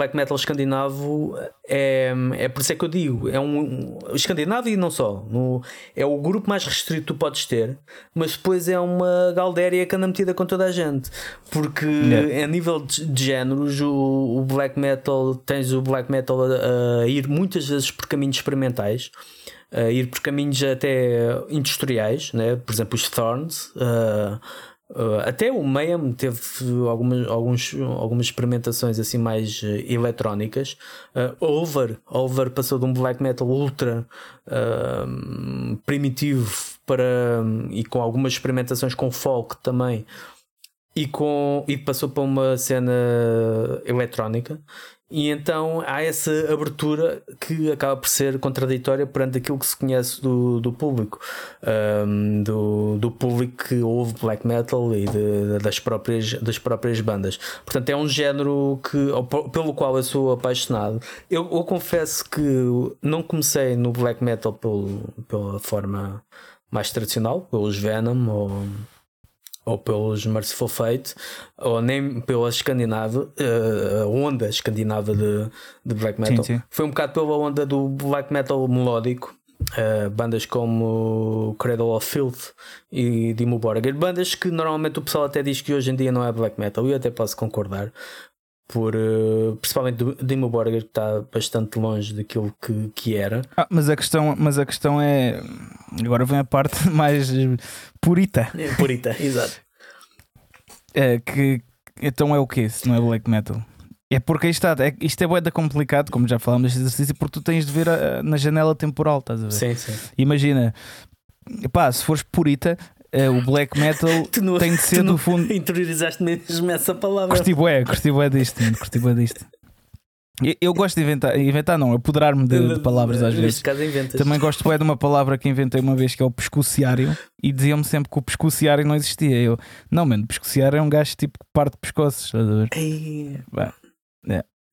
black metal escandinavo é, é por isso é que eu digo, é um, um escandinavo e não só, no, é o grupo mais restrito que tu podes ter, mas depois é uma galdéria que anda metida com toda a gente, porque Yeah. a nível de, de géneros, o, o black metal tens o black metal a, a ir muitas vezes por caminhos experimentais. A ir por caminhos até industriais, né? por exemplo, os Thorns, uh, Uh, até o Mayhem teve algumas, alguns, algumas experimentações assim mais uh, eletrónicas. Uh, Over, Over passou de um black metal ultra primitivo para e com algumas experimentações com folk também e, com, e passou para uma cena eletrónica. E então há essa abertura que acaba por ser contraditória perante aquilo que se conhece do, do público, um, do, do público que ouve black metal e de, das, próprias, das próprias bandas. Portanto, é um género que, pelo qual eu sou apaixonado. Eu, eu confesso que não comecei no black metal pelo, pela forma mais tradicional, pelos Venom ou ou pelos Merciful Fate, ou nem pela escandinava, uh, a onda escandinava de, de black metal. Sim, sim. Foi um bocado pela onda do black metal melódico. Uh, bandas como Cradle of Filth e Dimmu Borgir, bandas que normalmente o pessoal até diz que hoje em dia não é black metal, e eu até posso concordar, por, uh, principalmente do Dimmu Borgir, que está bastante longe daquilo que, que era. Ah, mas, a questão, mas a questão é. Agora vem a parte mais purita. É, purita, exato. É, que, então é o que se não é black metal? É porque isto, está, é, isto é boeda complicado, como já falámos deste exercício, porque tu tens de ver a, na janela temporal, estás a ver? Sim, sim. Imagina, pá, se fores purita, o black metal não, tem de ser do fundo. Interiorizaste mesmo essa palavra. Curti bué, curti bué disto, curti bué disto. Eu, eu gosto de inventar, inventar não, apoderar-me de, de, palavras às vezes. Caso inventas. Também gosto bué de uma palavra que inventei uma vez que é o pescuciário e diziam-me sempre que o pescuciário não existia. Eu, não, mano, pescuciário é um gajo tipo que parte pescoços, estás a ver? É.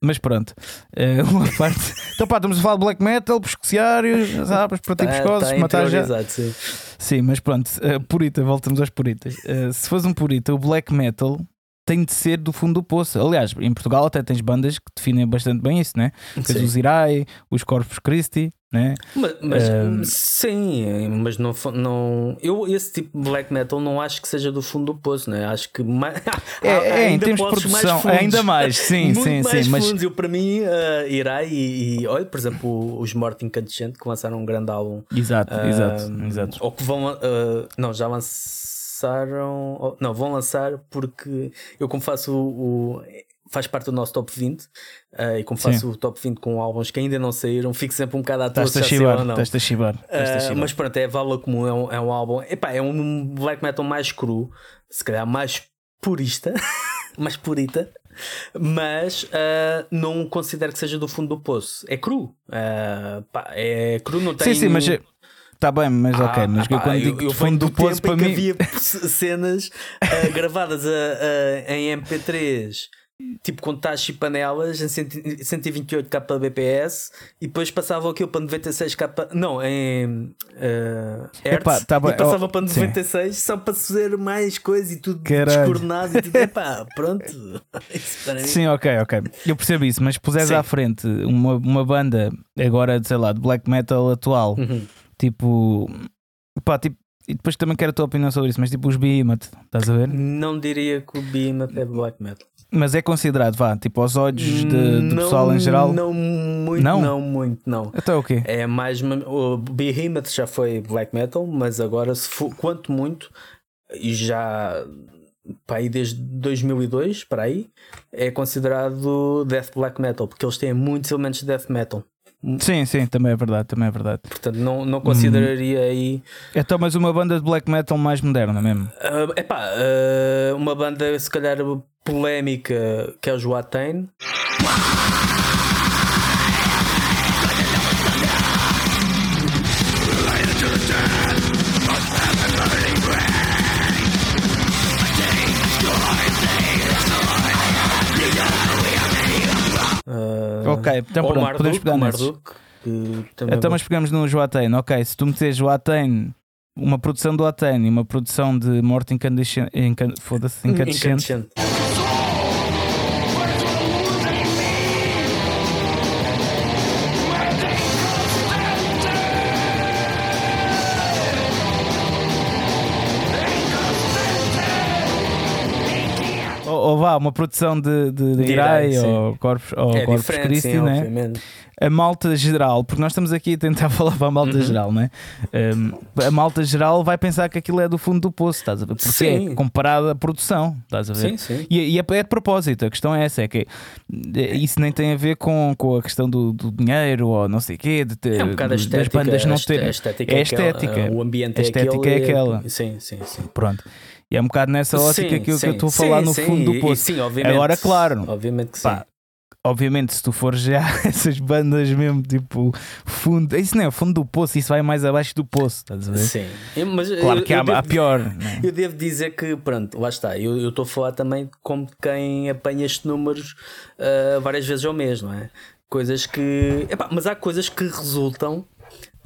Mas pronto, uh, uma parte. Então pá, estamos a falar de black metal, pescuciário, sabes, para ter pescoços, tá matar já. Sim. sim, mas pronto, uh, purita, voltamos aos puritas. Uh, se fosse um purita, o black metal tem de ser do fundo do poço. Aliás, em Portugal até tens bandas que definem bastante bem isso, né? Tens os Irai, os Corpus Christi, né? Mas, mas um... sim, mas não, não. Eu, esse tipo de black metal não acho que seja do fundo do poço, né? Acho que mais, é, é, em termos de produção, mais ainda mais, sim, sim, mais sim. Mas fundos. Eu, para mim, uh, Irai e, e, olha, por exemplo, os Morte Incandescente que lançaram um grande álbum. Exato, uh, exato, exato. Ou que vão. Uh, não, já lançaram lançaram. Não, vão lançar porque eu, como faço o. faz parte do nosso top 20 uh, e como faço Sim. o top 20 com álbuns que ainda não saíram, fico sempre um bocado à toa a chibar, estás a chibar. Uh, mas pronto, é Vala Comum, é um, é um álbum. Epá, é um black metal mais cru, se calhar mais purista, mais purita. Mas uh, não considero que seja do fundo do poço. É cru. Pá, é cru, não tem. Sim, sim, mas. Está bem, mas ah, ok, mas ah, quando digo eu, eu fundo do poço para mim. havia cenas uh, gravadas a, a, em MP3, tipo com tachos e panelas em 128 kbps e depois passava aquilo para 96 k não, em uh, hertz, Epá, tá bem. e passava oh, para 96 sim. só para fazer mais coisa e tudo Caralho. descoordenado e tudo, epá, pronto. Sim, ok, ok. Eu percebo isso, mas puseres à frente uma, uma banda agora, sei lá, de black metal atual. Uhum. Tipo, pá, tipo, e depois também quero a tua opinião sobre isso, mas tipo os Behemoth, estás a ver? Não diria que o Behemoth é black metal. Mas é considerado, vá, tipo aos olhos de, de pessoal em geral? Não muito, não, não muito, não. Então é o quê? É mais. O Behemoth já foi black metal, mas agora, se for, quanto muito, e já para aí desde 2002 para aí, é considerado death black metal, porque eles têm muitos elementos de death metal. Sim, sim, também é verdade, também é verdade. Portanto, não, não consideraria hum. aí. Então, mas uma banda de black metal mais moderna mesmo? Uh, epá, uh, uma banda se calhar polémica que é o Joatain. Ok, então pronto, Marduk, podemos pegar Marduk, Então, mas pegamos no Joatain. Ok, se tu meteres Joatain, uma produção do Atain e uma produção de morte incandescente, incan, foda-se, incandescente. incandescente. Vá, uma produção de, de, de Irai ou Corpus, ou é Corpus Christi, sim, né? obviamente. a malta geral, porque nós estamos aqui a tentar falar para a malta Uhum. geral, né? Um, a malta geral vai pensar que aquilo é do fundo do poço, estás a ver? Porque Sim. é comparado à produção, estás a ver? Sim, sim. E, e é, é de propósito, a questão é essa: é que eh, isso nem tem a ver com, com a questão do, do dinheiro ou não sei o quê, de ter, É um bocado a das estética. bandas não a terem. a estética é é a aquela, estética. o ambiente A estética é, é aquele, aquela. Sim, sim, sim. Pronto. E é um bocado nessa ótica Sim, que, eu- que sim. eu estou a falar Sim, no sim, fundo do poço. sim, obviamente. Agora, claro, Obviamente que sim. Pá, obviamente, se tu fores já essas bandas mesmo, tipo, fundo, isso não é o fundo do poço, isso vai mais abaixo do poço, estás a ver? Sim. Eu- mas Claro eu- que eu há, devo- há pior. né? Eu devo dizer que, pronto, lá está. Eu estou a falar também como quem apanha estes números ah, várias vezes ao mês, não é? Coisas que. epá, mas há coisas que resultam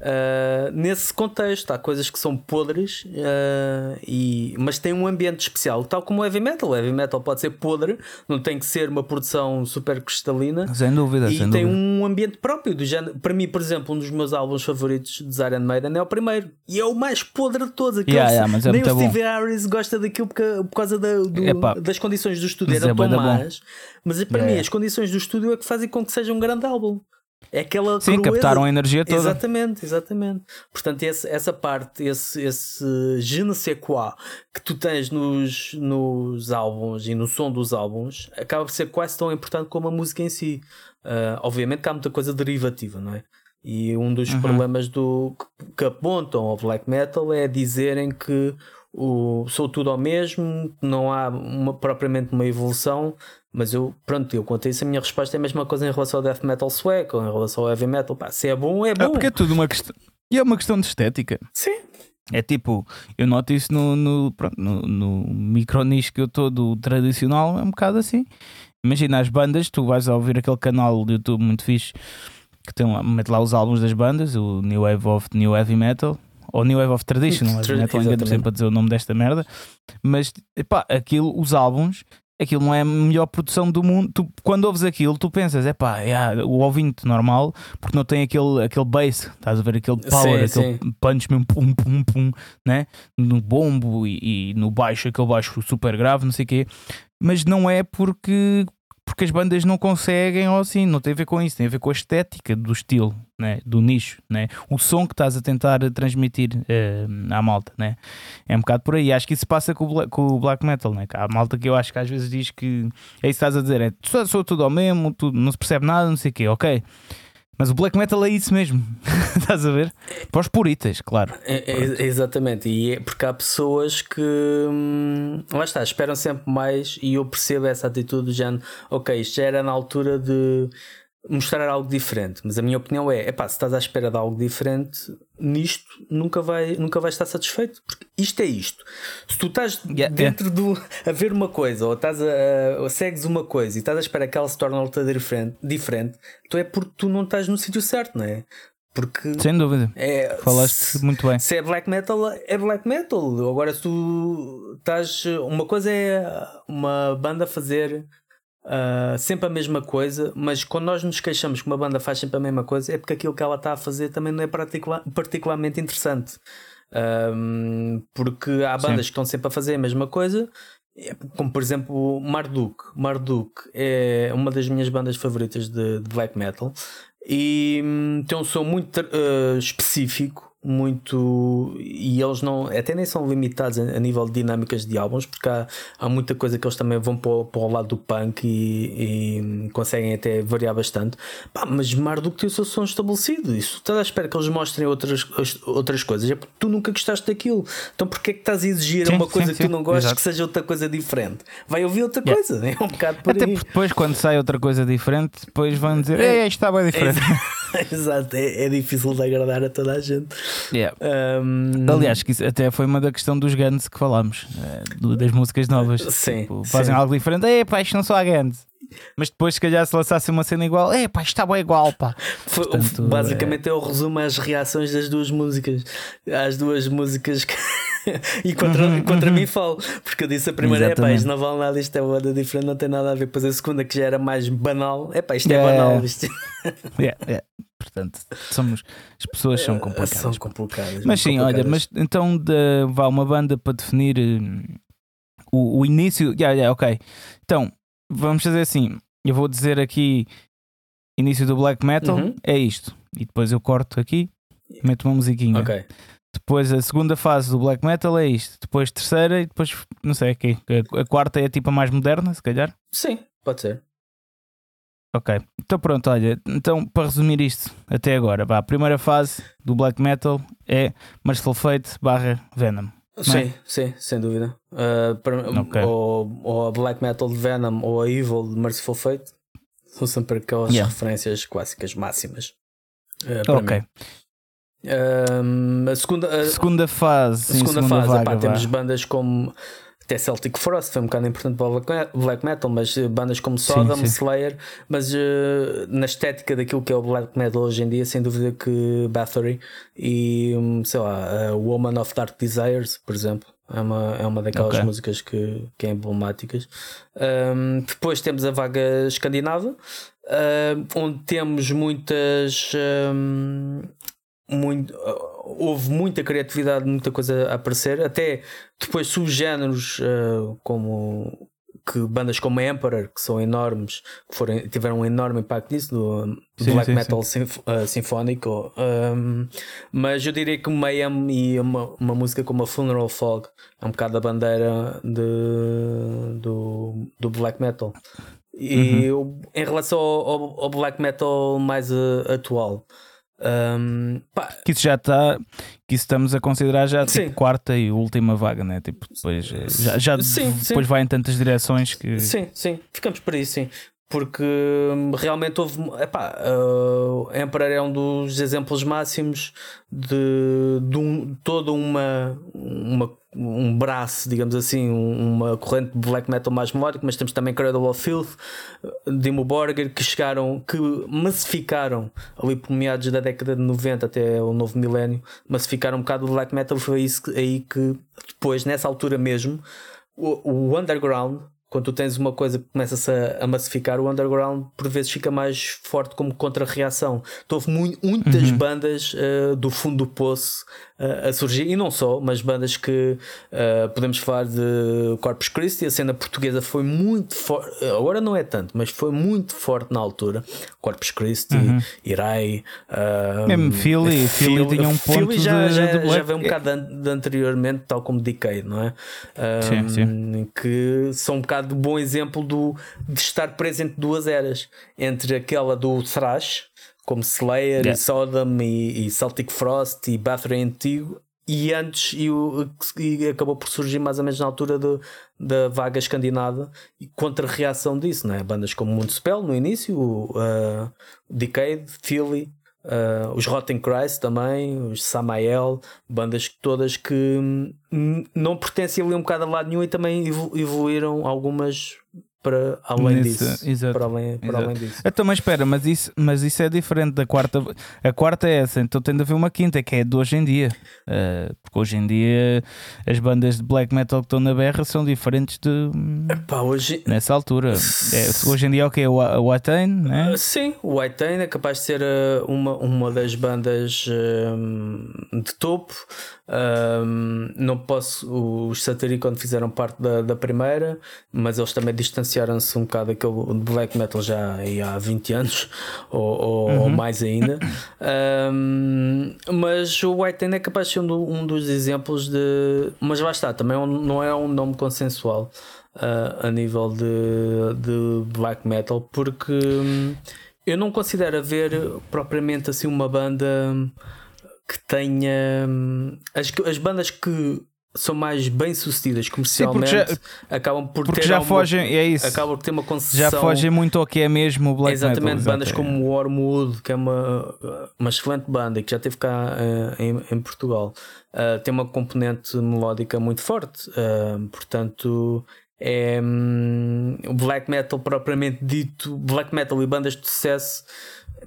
ah, nesse contexto. Há coisas que são podres, ah, e, mas tem um ambiente especial, tal como o heavy metal. O heavy metal pode ser podre, não tem que ser uma produção super cristalina. Sem dúvida, E sem tem dúvida. um ambiente próprio do género. Para mim, por exemplo, um dos meus álbuns favoritos de Iron Maiden é o primeiro. E é o mais podre de todos. Yeah, yeah, é nem o bom. Steve Harris gosta daquilo porque, por causa da- do- das condições do estúdio. Eram é tão más. Mas para Yeah, mim, as condições do estúdio é que fazem com que seja um grande álbum. É aquela Sim, crueza- captaram a energia toda. Exatamente, exatamente. Portanto, esse- essa parte, esse, esse je ne sais quoi que tu tens nos, nos álbuns e no som dos álbuns acaba por ser quase tão importante como a música em si. Ah, obviamente que há muita coisa derivativa, não é? E um dos Uhum. problemas do, que, que apontam ao black metal é dizerem que o, sou tudo ao mesmo, não há uma- propriamente uma evolução. Mas eu, pronto, eu contei isso. A minha resposta é a mesma coisa em relação ao death metal sueco, ou em relação ao heavy metal. Pá, se é bom, é Ah, bom. porque é tudo uma questão. E é uma questão de estética. Sim. É tipo, eu noto isso no, no, pronto, no, no micronicho que eu estou do tradicional, é um bocado assim. Imagina as bandas, tu vais a ouvir aquele canal do YouTube muito fixe que tem lá, mete lá os álbuns das bandas, o New Wave of New Heavy Metal, ou New Wave of Traditional Heavy Metal, engano sempre a dizer o nome desta merda, mas epá, aquilo, os álbuns, aquilo não é a melhor produção do mundo. Tu, quando ouves aquilo, tu pensas, é pá, o ouvinte normal, porque não tem aquele, aquele bass, estás a ver aquele power, Sim, aquele punch mesmo, pum, pum, pum, né? no bombo e, e no baixo, aquele baixo super grave, não sei o quê, mas não é porque. Porque as bandas não conseguem, ou assim, não tem a ver com isso, tem a ver com a estética do estilo, né? do nicho, né? o som que estás a tentar transmitir eh, à malta. Né? É um bocado por aí. Acho que isso passa com o, black, com o black metal. Né? Há malta que eu acho que às vezes diz que é isso que estás a dizer: é sou, sou tudo ao mesmo, tudo, não se percebe nada, não sei o quê, ok. Mas o black metal é isso mesmo, estás a ver? Para os puritas, claro. É, é- exatamente, e é porque há pessoas que hum, lá está, esperam sempre mais e eu percebo essa atitude do género, ok, isto já era na altura de mostrar algo diferente, mas a minha opinião é, epá, se estás à espera de algo diferente nisto, nunca vai, nunca vais estar satisfeito, porque isto é isto. Se tu estás Yeah, dentro do a ver uma coisa, ou estás a, ou segues uma coisa e estás à espera que ela se torne outra diferente, diferente, tu é porque tu não estás no sítio certo, não é? Porque Sem dúvida. é, Falaste se- muito bem. se é black metal, é black metal. Agora, se tu estás. Uma coisa é uma banda fazer ah, sempre a mesma coisa, mas quando nós nos queixamos que uma banda faz sempre a mesma coisa, é porque aquilo que ela está a fazer também não é particular- particularmente interessante. Ahm, porque há bandas Sim. que estão sempre a fazer a mesma coisa. é Como por exemplo Marduk. Marduk é uma das minhas bandas favoritas de, de black metal e hum, tem um som muito eh, específico, muito e eles não até nem são limitados a, a nível de dinâmicas de álbuns, porque há, há muita coisa que eles também vão para o, para o lado do punk e, e, conseguem até variar bastante. Pá, mas Marduk tem o seu som estabelecido. Isso estás à espera que eles mostrem outras, as- outras coisas, é porque tu nunca gostaste daquilo. Então porquê é que estás a exigir Sim, uma coisa sim, que tu sim, não gostas exato. que seja outra coisa diferente? Vai ouvir outra Yeah. coisa, é um bocado por Até aí. porque depois, quando sai outra coisa diferente, depois vão dizer: Ei, isto está bem diferente. Exato, é, é difícil de agradar a toda a gente. Yeah. Ahm, Aliás, que isso até foi uma da questão dos Guns que falámos, eh, das músicas novas. Sim, Tipo, fazem sim. algo diferente, é pá, isto não só há Guns. Mas depois, se calhar, se lançasse uma cena igual, é pá, isto está bem igual, pá. portanto, basicamente é o resumo às reações das duas músicas. Às duas músicas que. e contra, contra mim falo, porque eu disse a primeira, é pá, isto não vale nada, isto é uma banda diferente, não tem nada a ver. Depois a segunda, que já era mais banal, é pá, isto Yeah. é banal. Isto Yeah, yeah. Portanto, somos, as pessoas são complicadas. São complicadas. Mas sim, muito olha, complicadas. mas então de, vá uma banda para definir hum, o, o início. Yeah, yeah, ok. Então, vamos fazer assim. Eu vou dizer aqui início do black metal Uhum. é isto. E depois eu corto aqui, meto uma musiquinha. Ok. Depois a segunda fase do black metal é isto. Depois terceira e depois não sei aqui. A, quarta é tipo a mais moderna, se calhar. Sim, pode ser. Ok. Então pronto, olha. Então para resumir isto até agora, vá, a primeira fase do black metal é Merciful Fate barra Venom. Sim, sim, sem dúvida. Uh, para- Ok. ou, ou a black metal de Venom ou a Evil de Merciful Fate são sempre aquelas Yeah. referências clássicas máximas. uh, Ok. mim. Um, a segunda, a, Segunda fase. a sim, segunda, fase, vaga, epá, temos bandas como até Celtic Frost, foi um bocado importante para o black me- black metal, mas uh, bandas como Sim, Sodom, sim. Slayer, mas uh, na estética daquilo que é o black metal hoje em dia, sem dúvida que Bathory e um, sei lá, Woman of Dark Desires, por exemplo. É uma, é uma daquelas Ok. músicas que, que é emblemáticas. Um, depois temos a vaga escandinava, um, onde temos muitas. um, muito, uh, houve muita criatividade, muita coisa a aparecer, até depois subgéneros uh, como que bandas como a Emperor, que são enormes, que foram, tiveram um enorme impacto nisso, do, do Sim, black sim, metal sinf- uh, sinfónico. um, mas eu diria que o Mayhem e uma, uma música como a Funeral Fog é um bocado a bandeira de, do, do black metal. E eu, em relação ao, ao- ao black metal mais uh, atual, um, Que isso já está. Que isso estamos a considerar já Sim. tipo quarta e última vaga, né? Tipo, depois eh, já, já Sim, sim. depois vai em tantas direções que. Sim, sim, ficamos por aí, sim. Porque hum, realmente houve. Epá, uh, Emperor é um dos exemplos máximos de, de um, toda uma, uma, um braço, digamos assim, um- uma corrente de black metal mais melódico, mas temos também Cradle of Filth, Dimo Borger, que chegaram, que massificaram ali por meados da década de 90 até o novo milénio, massificaram um bocado o black metal. Foi isso que- aí que depois, nessa altura mesmo, o, o underground, quando tu tens uma coisa que começa-se a, a massificar, o underground por vezes fica mais forte como contra-reação. Então, houve mui- muitas bandas uh, do fundo do poço uh, a surgir, e não só, mas bandas que uh, podemos falar de Corpus Christi, a cena portuguesa foi muito forte, agora não é tanto, mas foi muito forte na altura. Corpus Christi, Irai, uh, Mesmo Philly, Philly tinha um ponto Philly já, de- já, de já veio um bocado de, de anteriormente, tal como Decay, não é? Sim, sim. Que são um bocado de bom exemplo do, de estar presente duas eras entre aquela do thrash, como Slayer, Yeah. e Sodom e, e Celtic Frost e Bathory Antigo. E antes, e, o, e acabou por surgir mais ou menos na altura do- da vaga escandinava e contra-reação disso, não é? Bandas como Municipal no início, o uh, Decade, Philly, Uh, os Rotten Christ também, os Samael, bandas todas que hum, não pertenciam ali um bocado a lado nenhum e também evo- evoluíram algumas para além Nesse- disso. exato, para além, para exato. além disso. Então, mas espera, mas isso, mas isso é diferente da quarta. A quarta é essa, então tem de haver uma quinta, que é de hoje em dia. Uh, porque hoje em dia as bandas de black metal que estão na berra são diferentes de Pá, hoje, nessa altura. É, hoje em dia é o que? O Watain, né? Uh, Sim, o White Tain é capaz de ser uh, uma, uma das bandas um, de topo. Um, não posso. Os Satiricon fizeram parte da, da primeira, mas eles também distanciaram-se um bocado daquele black metal já há 20 anos ou, ou- ou mais ainda. Um, mas o White Tain é capaz de ser um, do- dos exemplos de. Mas lá está, também é não é um nome consensual. uh, a nível de, de black metal, porque hum, eu não considero haver propriamente assim uma banda que tenha hum, as, as bandas que são mais bem sucedidas comercialmente já- acabam por Porque ter já alguma- fogem, é isso. acabam por ter uma concessão Já fogem muito ao que é mesmo o black Exatamente, metal. bandas é. como Wormwood, que é uma, uma excelente banda que já esteve cá eh, em, em Portugal, eh, tem uma componente melódica muito forte, eh, portanto. É hum, o black metal propriamente dito, black metal e bandas de sucesso,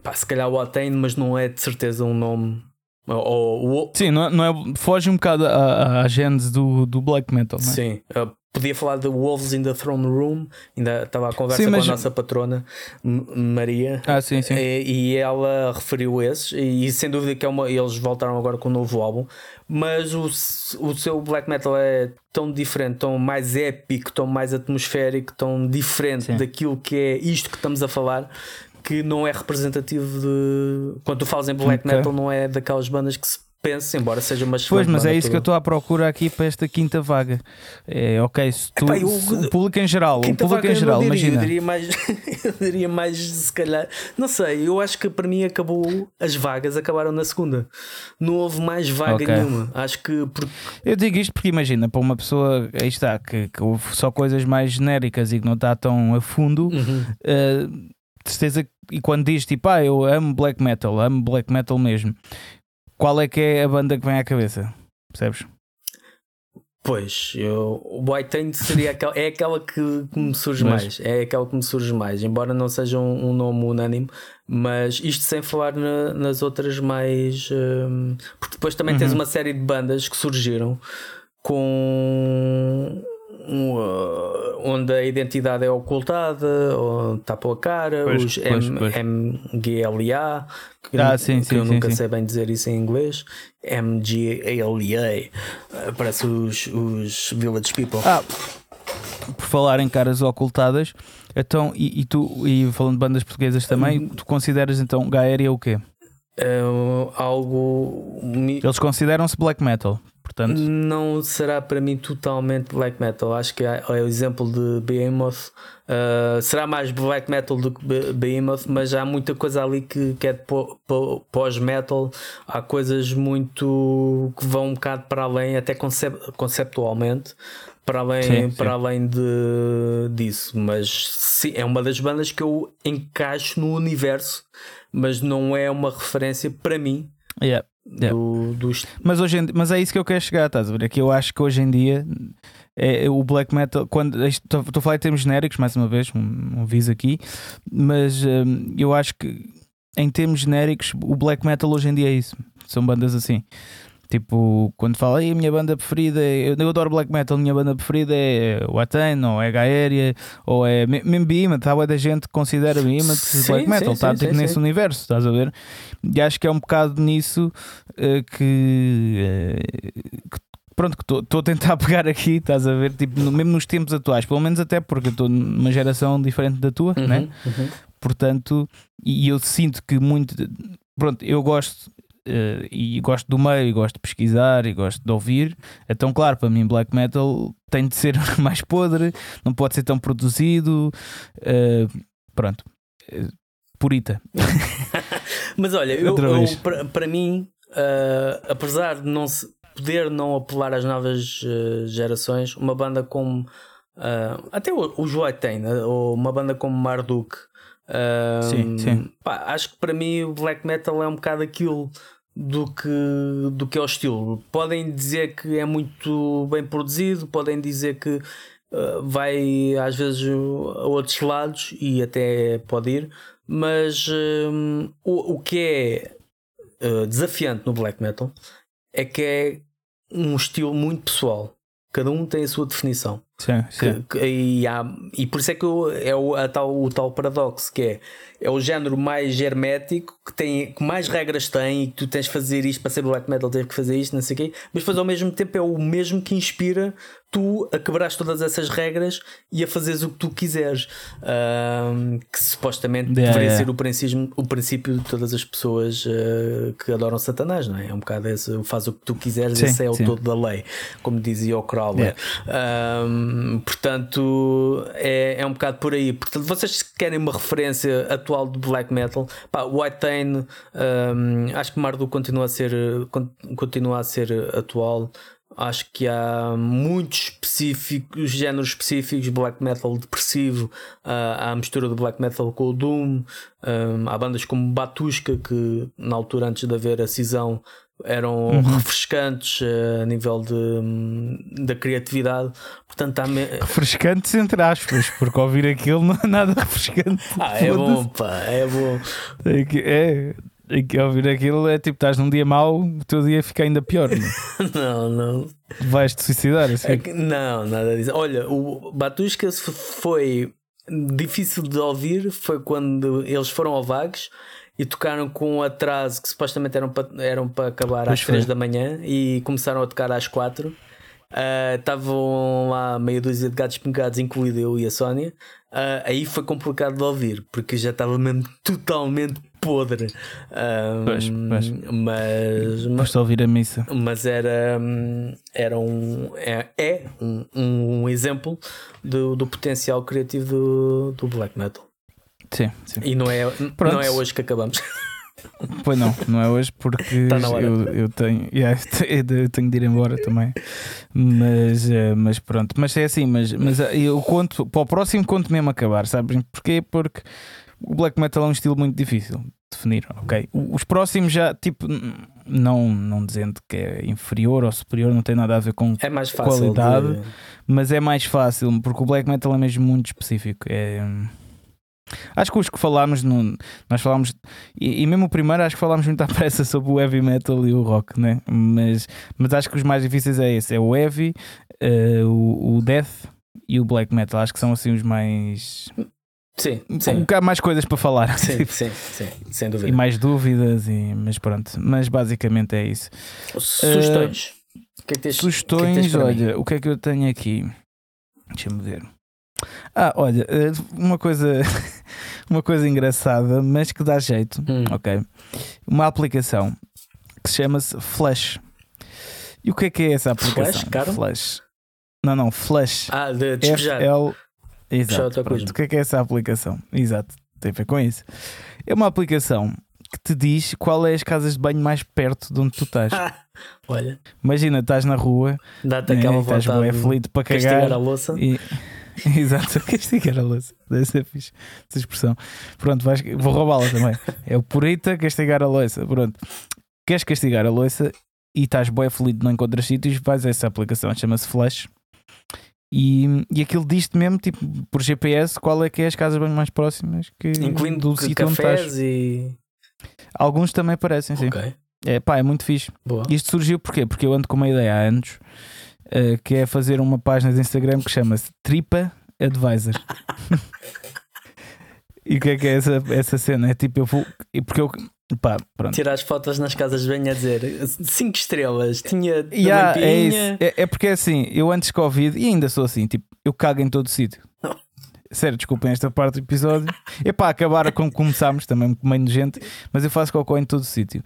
pá, se calhar o Atene, mas não é de certeza um nome Ou, ou- Sim, não é, não é- foge um bocado à, gênese do, do black metal, não é? Sim, uh, podia falar de Wolves in the Throne Room, ainda estava a conversa Sim, mas- com a nossa patrona Maria. Ah, sim, sim. E, e ela referiu esses, e sem dúvida que é uma. Eles voltaram agora com um novo álbum, mas o, o seu black metal é tão diferente, tão mais épico, tão mais atmosférico, tão diferente Sim. daquilo que é isto que estamos a falar. Que não é representativo de. Quando tu falas em black Ok. metal, não é daquelas bandas que se pensa, embora seja uma Pois, mas é isso que eu toda. estou à procura aqui para esta quinta vaga. É, ok, se tu, Epá, eu- o público em geral, o público em geral, diria, imagina. Eu diria, mais, eu diria mais, se calhar, não sei. Eu acho que para mim acabou. As vagas acabaram na segunda. Não houve mais vaga Ok. nenhuma. Acho que. Porque, Eu digo isto porque imagina, para uma pessoa, aí está, que, que houve só coisas mais genéricas e que não está tão a fundo, Uhum. eh, de certeza, e quando diz tipo, ah, eu amo black metal, amo black metal mesmo, qual é que é a banda que vem à cabeça? Percebes? Pois, eu, o White Taint seria aquela, é aquela que, que me surge Mas- mais. É aquela que me surge mais. Embora não seja um, um nome unânime, mas isto sem falar na- nas outras mais. hum, porque depois também tens Uhum. uma série de bandas que surgiram com. Um, uh, onde a identidade é ocultada, ou tapa a cara, Pois, os pois, M- pois. MGLA, que, Ah, sim, que sim, eu sim, nunca sei bem dizer isso em inglês, MGLA, Uh, parece os, os Village People. Ah, por falar em caras ocultadas, então, e, e tu, e falando de bandas portuguesas também, tu consideras então Gaéria o quê? Uh, algo Eles consideram-se black metal, portanto, não será para mim totalmente black metal. Acho que é, é o exemplo de Behemoth. Uh, será mais black metal do que Be- Behemoth, mas há muita coisa ali que, que é pós-metal. Há coisas muito que vão um bocado para além, até concep- conceptualmente. Para além, Sim, sim. para além de, disso, mas sim, é uma das bandas que eu encaixo no universo, mas não é uma referência para mim yeah. Yeah. do, dos Mas, hoje em- mas é isso que eu quero chegar, estás a ver? É que eu acho que hoje em dia é, o black metal, quando estou a falar em termos genéricos, mais uma vez, um, um aviso aqui, mas hum, eu acho que em termos genéricos, o black metal hoje em dia é isso. São bandas assim. Tipo, quando fala aí a minha banda preferida, é- eu, eu adoro black metal, a minha banda preferida é o Atene, ou é Gaéria, ou é me- mesmo Behemoth. Há da gente que considera Behemoth Sim, black metal, está tipo sim, nesse sim. universo, estás a ver? E acho que é um bocado nisso eh, que, eh, que- pronto, que estou a tentar pegar aqui, estás a ver? Tipo, no- mesmo nos tempos atuais, pelo menos até porque eu estou numa geração diferente da tua, Uhum, né? uhum. Portanto, e eu sinto que muito. Pronto, eu gosto. Eh, e gosto do meio, e gosto de pesquisar e gosto de ouvir. Então, claro, para mim, black metal tem de ser mais podre, não pode ser tão produzido. eh, pronto, Eh, purita. Mas olha, eu, eu- para, mim, apesar de não se poder não apelar às novas gerações, uma banda como até o, o Joy tem, né? ou uma banda como Marduk, ah, Sim, sim. pá, acho que para mim o black metal é um bocado aquilo do que, do que é o estilo. Podem dizer que é muito bem produzido, podem dizer que ah, vai às vezes a outros lados e até pode ir, mas hum, o, o que é uh, desafiante no black metal é que é um estilo muito pessoal. Cada um tem a sua definição. Sim, sim. Que- que- e, há- e por isso é que eu- é o, tal, o tal paradoxo que é, é o género mais hermético que, tem, que mais regras tem e que tu tens de fazer isto para ser black metal, tens que fazer isto, não sei o quê, mas depois ao mesmo tempo é o mesmo que inspira tu a quebrares todas essas regras e a fazeres o que tu quiseres. Que supostamente Yeah, deveria yeah. ser o princípio, o princípio de todas as pessoas ah, que adoram Satanás, não é? É um bocado esse, faz o que tu quiseres, Sim, esse é o sim. todo da lei, como dizia o Crowley. Um, portanto, é, é um bocado por aí. Portanto, vocês querem uma referência atual do black metal, pá, White Tain, um, acho que Marduk continua a ser, con- continua a ser atual. Acho que há muitos específicos, géneros específicos, black metal depressivo, há a mistura do black metal com o Doom, um, há bandas como Batushka que na altura antes de haver a cisão eram refrescantes eh, a nível de, hum, da criatividade. Portanto, há me- Refrescantes entre aspas, porque ouvir aquilo não é nada refrescante. ah, é bom, pá, é bom. É, que ouvir aquilo é tipo, estás num dia mau, o teu dia fica ainda pior. Não, é? Não, não. Vais-te suicidar. Assim. É que- não, nada disso. Olha, o Batusca foi difícil de ouvir foi quando eles foram ao Vagos e tocaram com um atraso que supostamente eram para, eram para acabar Pois às 3 foi. da manhã e começaram a tocar às 4. Ah, Estavam lá meia dúzia de gatos pingados, incluído eu e a Sónia. Ah, aí foi complicado de ouvir porque já estava mesmo totalmente podre. Ah, Pois, pois. Mas, mas, Basta ouvir a missa. mas era, era um, é, é um, um exemplo do, do potencial criativo do, do black metal. Sim, sim. E não é, Pronto. não é hoje que acabamos. Pois não, não é hoje porque Tá eu, eu tenho yeah, eu tenho de ir embora também. Mas, eh, mas pronto, mas é assim, mas, mas eh, eu conto para o próximo conto mesmo acabar, sabes? Porquê? Porque o black metal é um estilo muito difícil de definir, ok? Os próximos já, tipo, não, não dizendo que é inferior ou superior, não tem nada a ver com É mais fácil. Qualidade. de- mas é mais fácil, porque o black metal é mesmo muito específico. É... Acho que os que falámos, no... nós falámos, e, e mesmo o primeiro, acho que falámos muito à pressa sobre o heavy metal e o rock, né? mas, mas acho que os mais difíceis é esse: é o heavy, eh, o, o death e o black metal. Acho que são assim os mais. Sim, Um sim. bocado mais coisas para falar. Sim, tipo, sim, sim, sem E dúvida. mais dúvidas, e... mas pronto. Mas basicamente é isso. Sugestões. O que é que tens, o que é que Sugestões, para mim? olha, o que é que eu tenho aqui? Deixa-me ver. Ah, olha, eh, uma coisa, uma coisa engraçada, mas que dá jeito, Hum. ok? Uma aplicação que se chama-se Flash. E o que é que é essa aplicação? Flash, caro? Flash. Não, não, Flash. Ah, de despejar. FL. Exato. pronto. O que é que é essa aplicação? Exato. Tem a ver com isso. É uma aplicação que te diz qual é as casas de banho mais perto de onde tu estás. Olha, Imagina, estás na rua, dá-te né, aquela estás de aflito para castigar cagar. a louça. E... Exato, castigar a louça. Deve ser fixe essa expressão. Pronto, vais... vou roubá-la também. É o purita castigar a louça. Pronto, queres castigar a louça e estás bem aflito, não encontras sítios, vais a essa aplicação, chama-se Flash. E, e aquilo diz-te mesmo, tipo, por GPS, qual é que é as casas bem mais próximas que, Incluindo do sítio onde estás. e. Alguns também parecem, sim. Ok, É pá, é muito fixe. boa. Isto surgiu porquê? Porque eu ando com uma ideia há anos eh, que é fazer uma página de Instagram que chama-se Tripa Advisor. e o que é que é essa, essa cena? É tipo, eu vou. Porque eu. Pá. Tirar as fotos nas casas de banho a dizer 5 estrelas, tinha Yeah, é, isso. É, é porque é assim, eu antes Covid, e ainda sou assim, tipo, eu cago em todo sítio. Sério, desculpem esta parte do episódio. Epá, acabar como começámos, também meio nojento, mas eu faço cocô em todo sítio.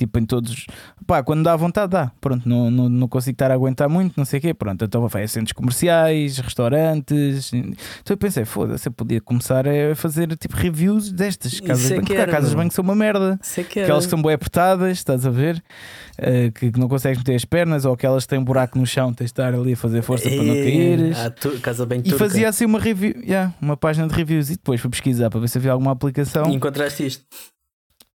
Tipo, em todos. Pá, quando dá vontade, dá. Pronto, não, não, não consigo estar a aguentar muito, não sei o quê. Pronto, então vai a centros comerciais, restaurantes. Então eu pensei, foda-se, eu podia começar a fazer tipo reviews destas casas de é banho. que Porque era, casas de banho são uma merda. Sei que. Aquelas que são bem apertadas, estás a ver? Eh, que, que não consegues meter as pernas, ou aquelas que têm um buraco no chão, tens de estar ali a fazer força para não caíres. ah, casa bem E fazia assim uma review, yeah, uma página de reviews. E depois fui pesquisar para ver se havia alguma aplicação. E encontraste isto?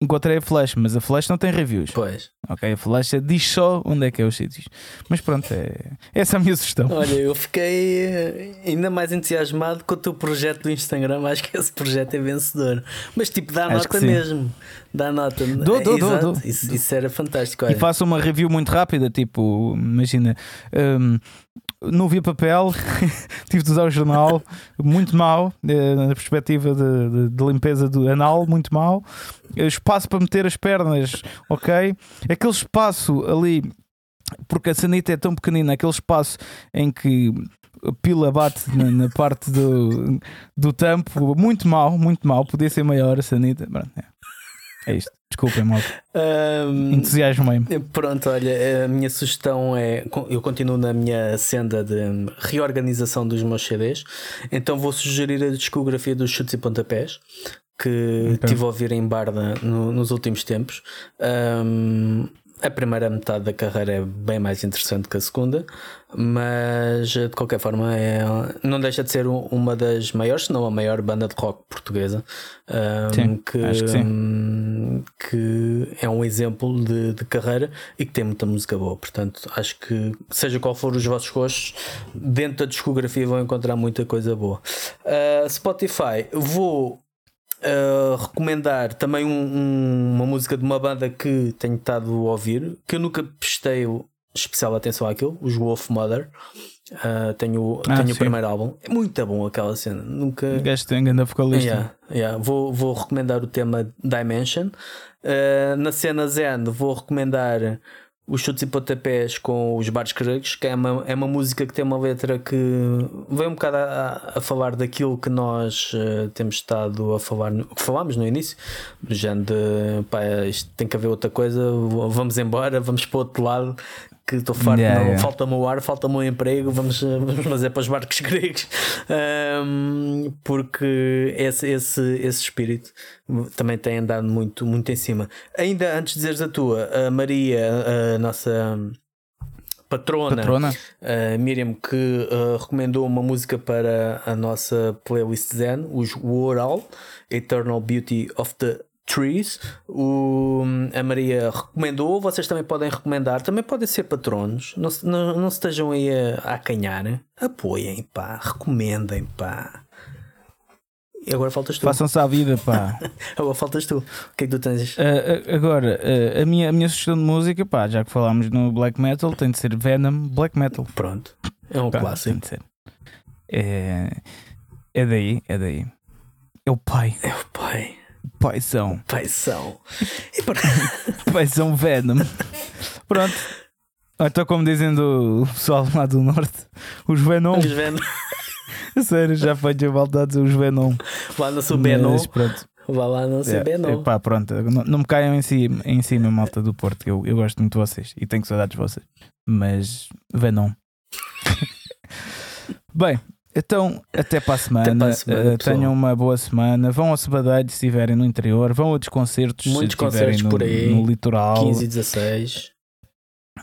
Encontrei a Flash, mas a Flash não tem reviews. Pois. Ok, a Flash diz só onde é que é os sítios. Mas pronto, é... essa é a minha sugestão. Olha, eu fiquei eh, ainda mais entusiasmado com o teu projeto do Instagram. Acho que esse projeto é vencedor. Mas tipo, dá Acho nota mesmo. Dá nota. Dou, dou, dou, dou. Isso, isso era fantástico. E Olha. faço uma review muito rápida, tipo, imagina, hum, não vi papel, tive de usar o jornal, muito mal, eh, na perspectiva de, de- de limpeza do anal, muito mal. Eh, Espaço para meter as pernas, ok? Aquele espaço ali, porque a sanita é tão pequenina, aquele espaço em que a pila bate na, na parte do, do tampo, muito mal, muito mal, podia ser maior a sanita. É. É isto, desculpem, mal. Ahm, Entusiasmo-me. Pronto, olha, a minha sugestão é. Eu continuo na minha senda de reorganização dos meus CDs, então vou sugerir a discografia dos Chutes e Pontapés, que Ok. tive a ouvir em Barda no- nos últimos tempos. Ahm, a primeira metade da carreira é bem mais interessante que a segunda, mas de qualquer forma é, não deixa de ser um- uma das maiores, se não a maior banda de rock portuguesa. ahm, Sim, que, acho que sim. hum, que é um exemplo de, de carreira e que tem muita música boa. Portanto, acho que, seja qual for os vossos gostos, dentro da discografia vão encontrar muita coisa boa. Uh, Spotify, vou Uh, recomendar também um- um- uma música de uma banda que tenho estado a ouvir, que eu nunca prestei especial atenção àquilo, os Wolf Mother. Uh, tenho Ah, tenho sim. o primeiro álbum, é muito bom aquela cena. Nunca, gajo tem grande vocalista. Yeah, yeah. Vou, vou recomendar o tema Dimension. Uh, na cena Zen, vou recomendar os chutes e pontapés com os bares gregos, que é uma, é uma música que tem uma letra que vem um bocado a, a falar daquilo que nós uh, temos estado a falar, que falámos no início, género de pá, isto tem que haver outra coisa, vamos embora, vamos para o outro lado. Que estou farto, Yeah, não, yeah. falta-me o ar, falta-me o emprego, vamos, vamos fazer para os barcos gregos. Um, porque esse, esse, esse espírito também tem andado muito, muito em cima. Ainda antes de dizeres a tua, a Maria, a nossa patrona, Patrona? a Miriam, que uh, recomendou uma música para a nossa playlist Zen, os Woral, Eternal Beauty of the Trees. O, a Maria recomendou, vocês também podem recomendar, também podem ser patronos, não, não, não se estejam aí a, a acanhar, apoiem, pá, recomendem, pá. E agora faltas tu. Façam-se à vida, pá. Agora faltas tu. O que é que tu tens? Ah, agora, ah, a, minha, a minha sugestão de música, pá, já que falámos no black metal, tem de ser Venom Black Metal. Pronto. É um clássico. tem de ser. É, é daí, é daí. É o pai, É o pai. Paixão. E para... paizão Venom. Pronto. Então, como dizem do pessoal lá do norte, os Venom. Vamos vendo. Sério, já foi de dizer os Venom. Vá no. Mas pronto. Vá lá no seu É, epá, pronto, não, não me caiam em cima, em cima, malta do Porto. que Eu, eu gosto muito de vocês e tenho saudades de vocês. Mas Venom. Bem, então até para a semana. Até para a semana, Eh, tenham uma boa semana. Vão ao Sebadalho se estiverem no interior. Vão a outros concertos Muitos se estiverem no, por aí. no litoral. 15 e 16.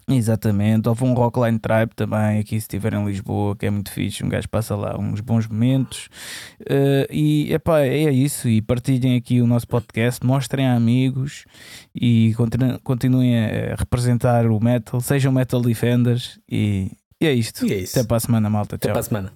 Exatamente. Ou vão ao Rockline Tribe também, aqui se estiver em Lisboa, que é muito fixe. Um gajo passa lá uns bons momentos. Eh, e epá, é isso. E partilhem aqui o nosso podcast, mostrem a amigos e continu- continuem a representar o metal. Sejam metal defenders. E, e é isto. E é isso. Até para a semana, malta. Até Tchau. para a semana.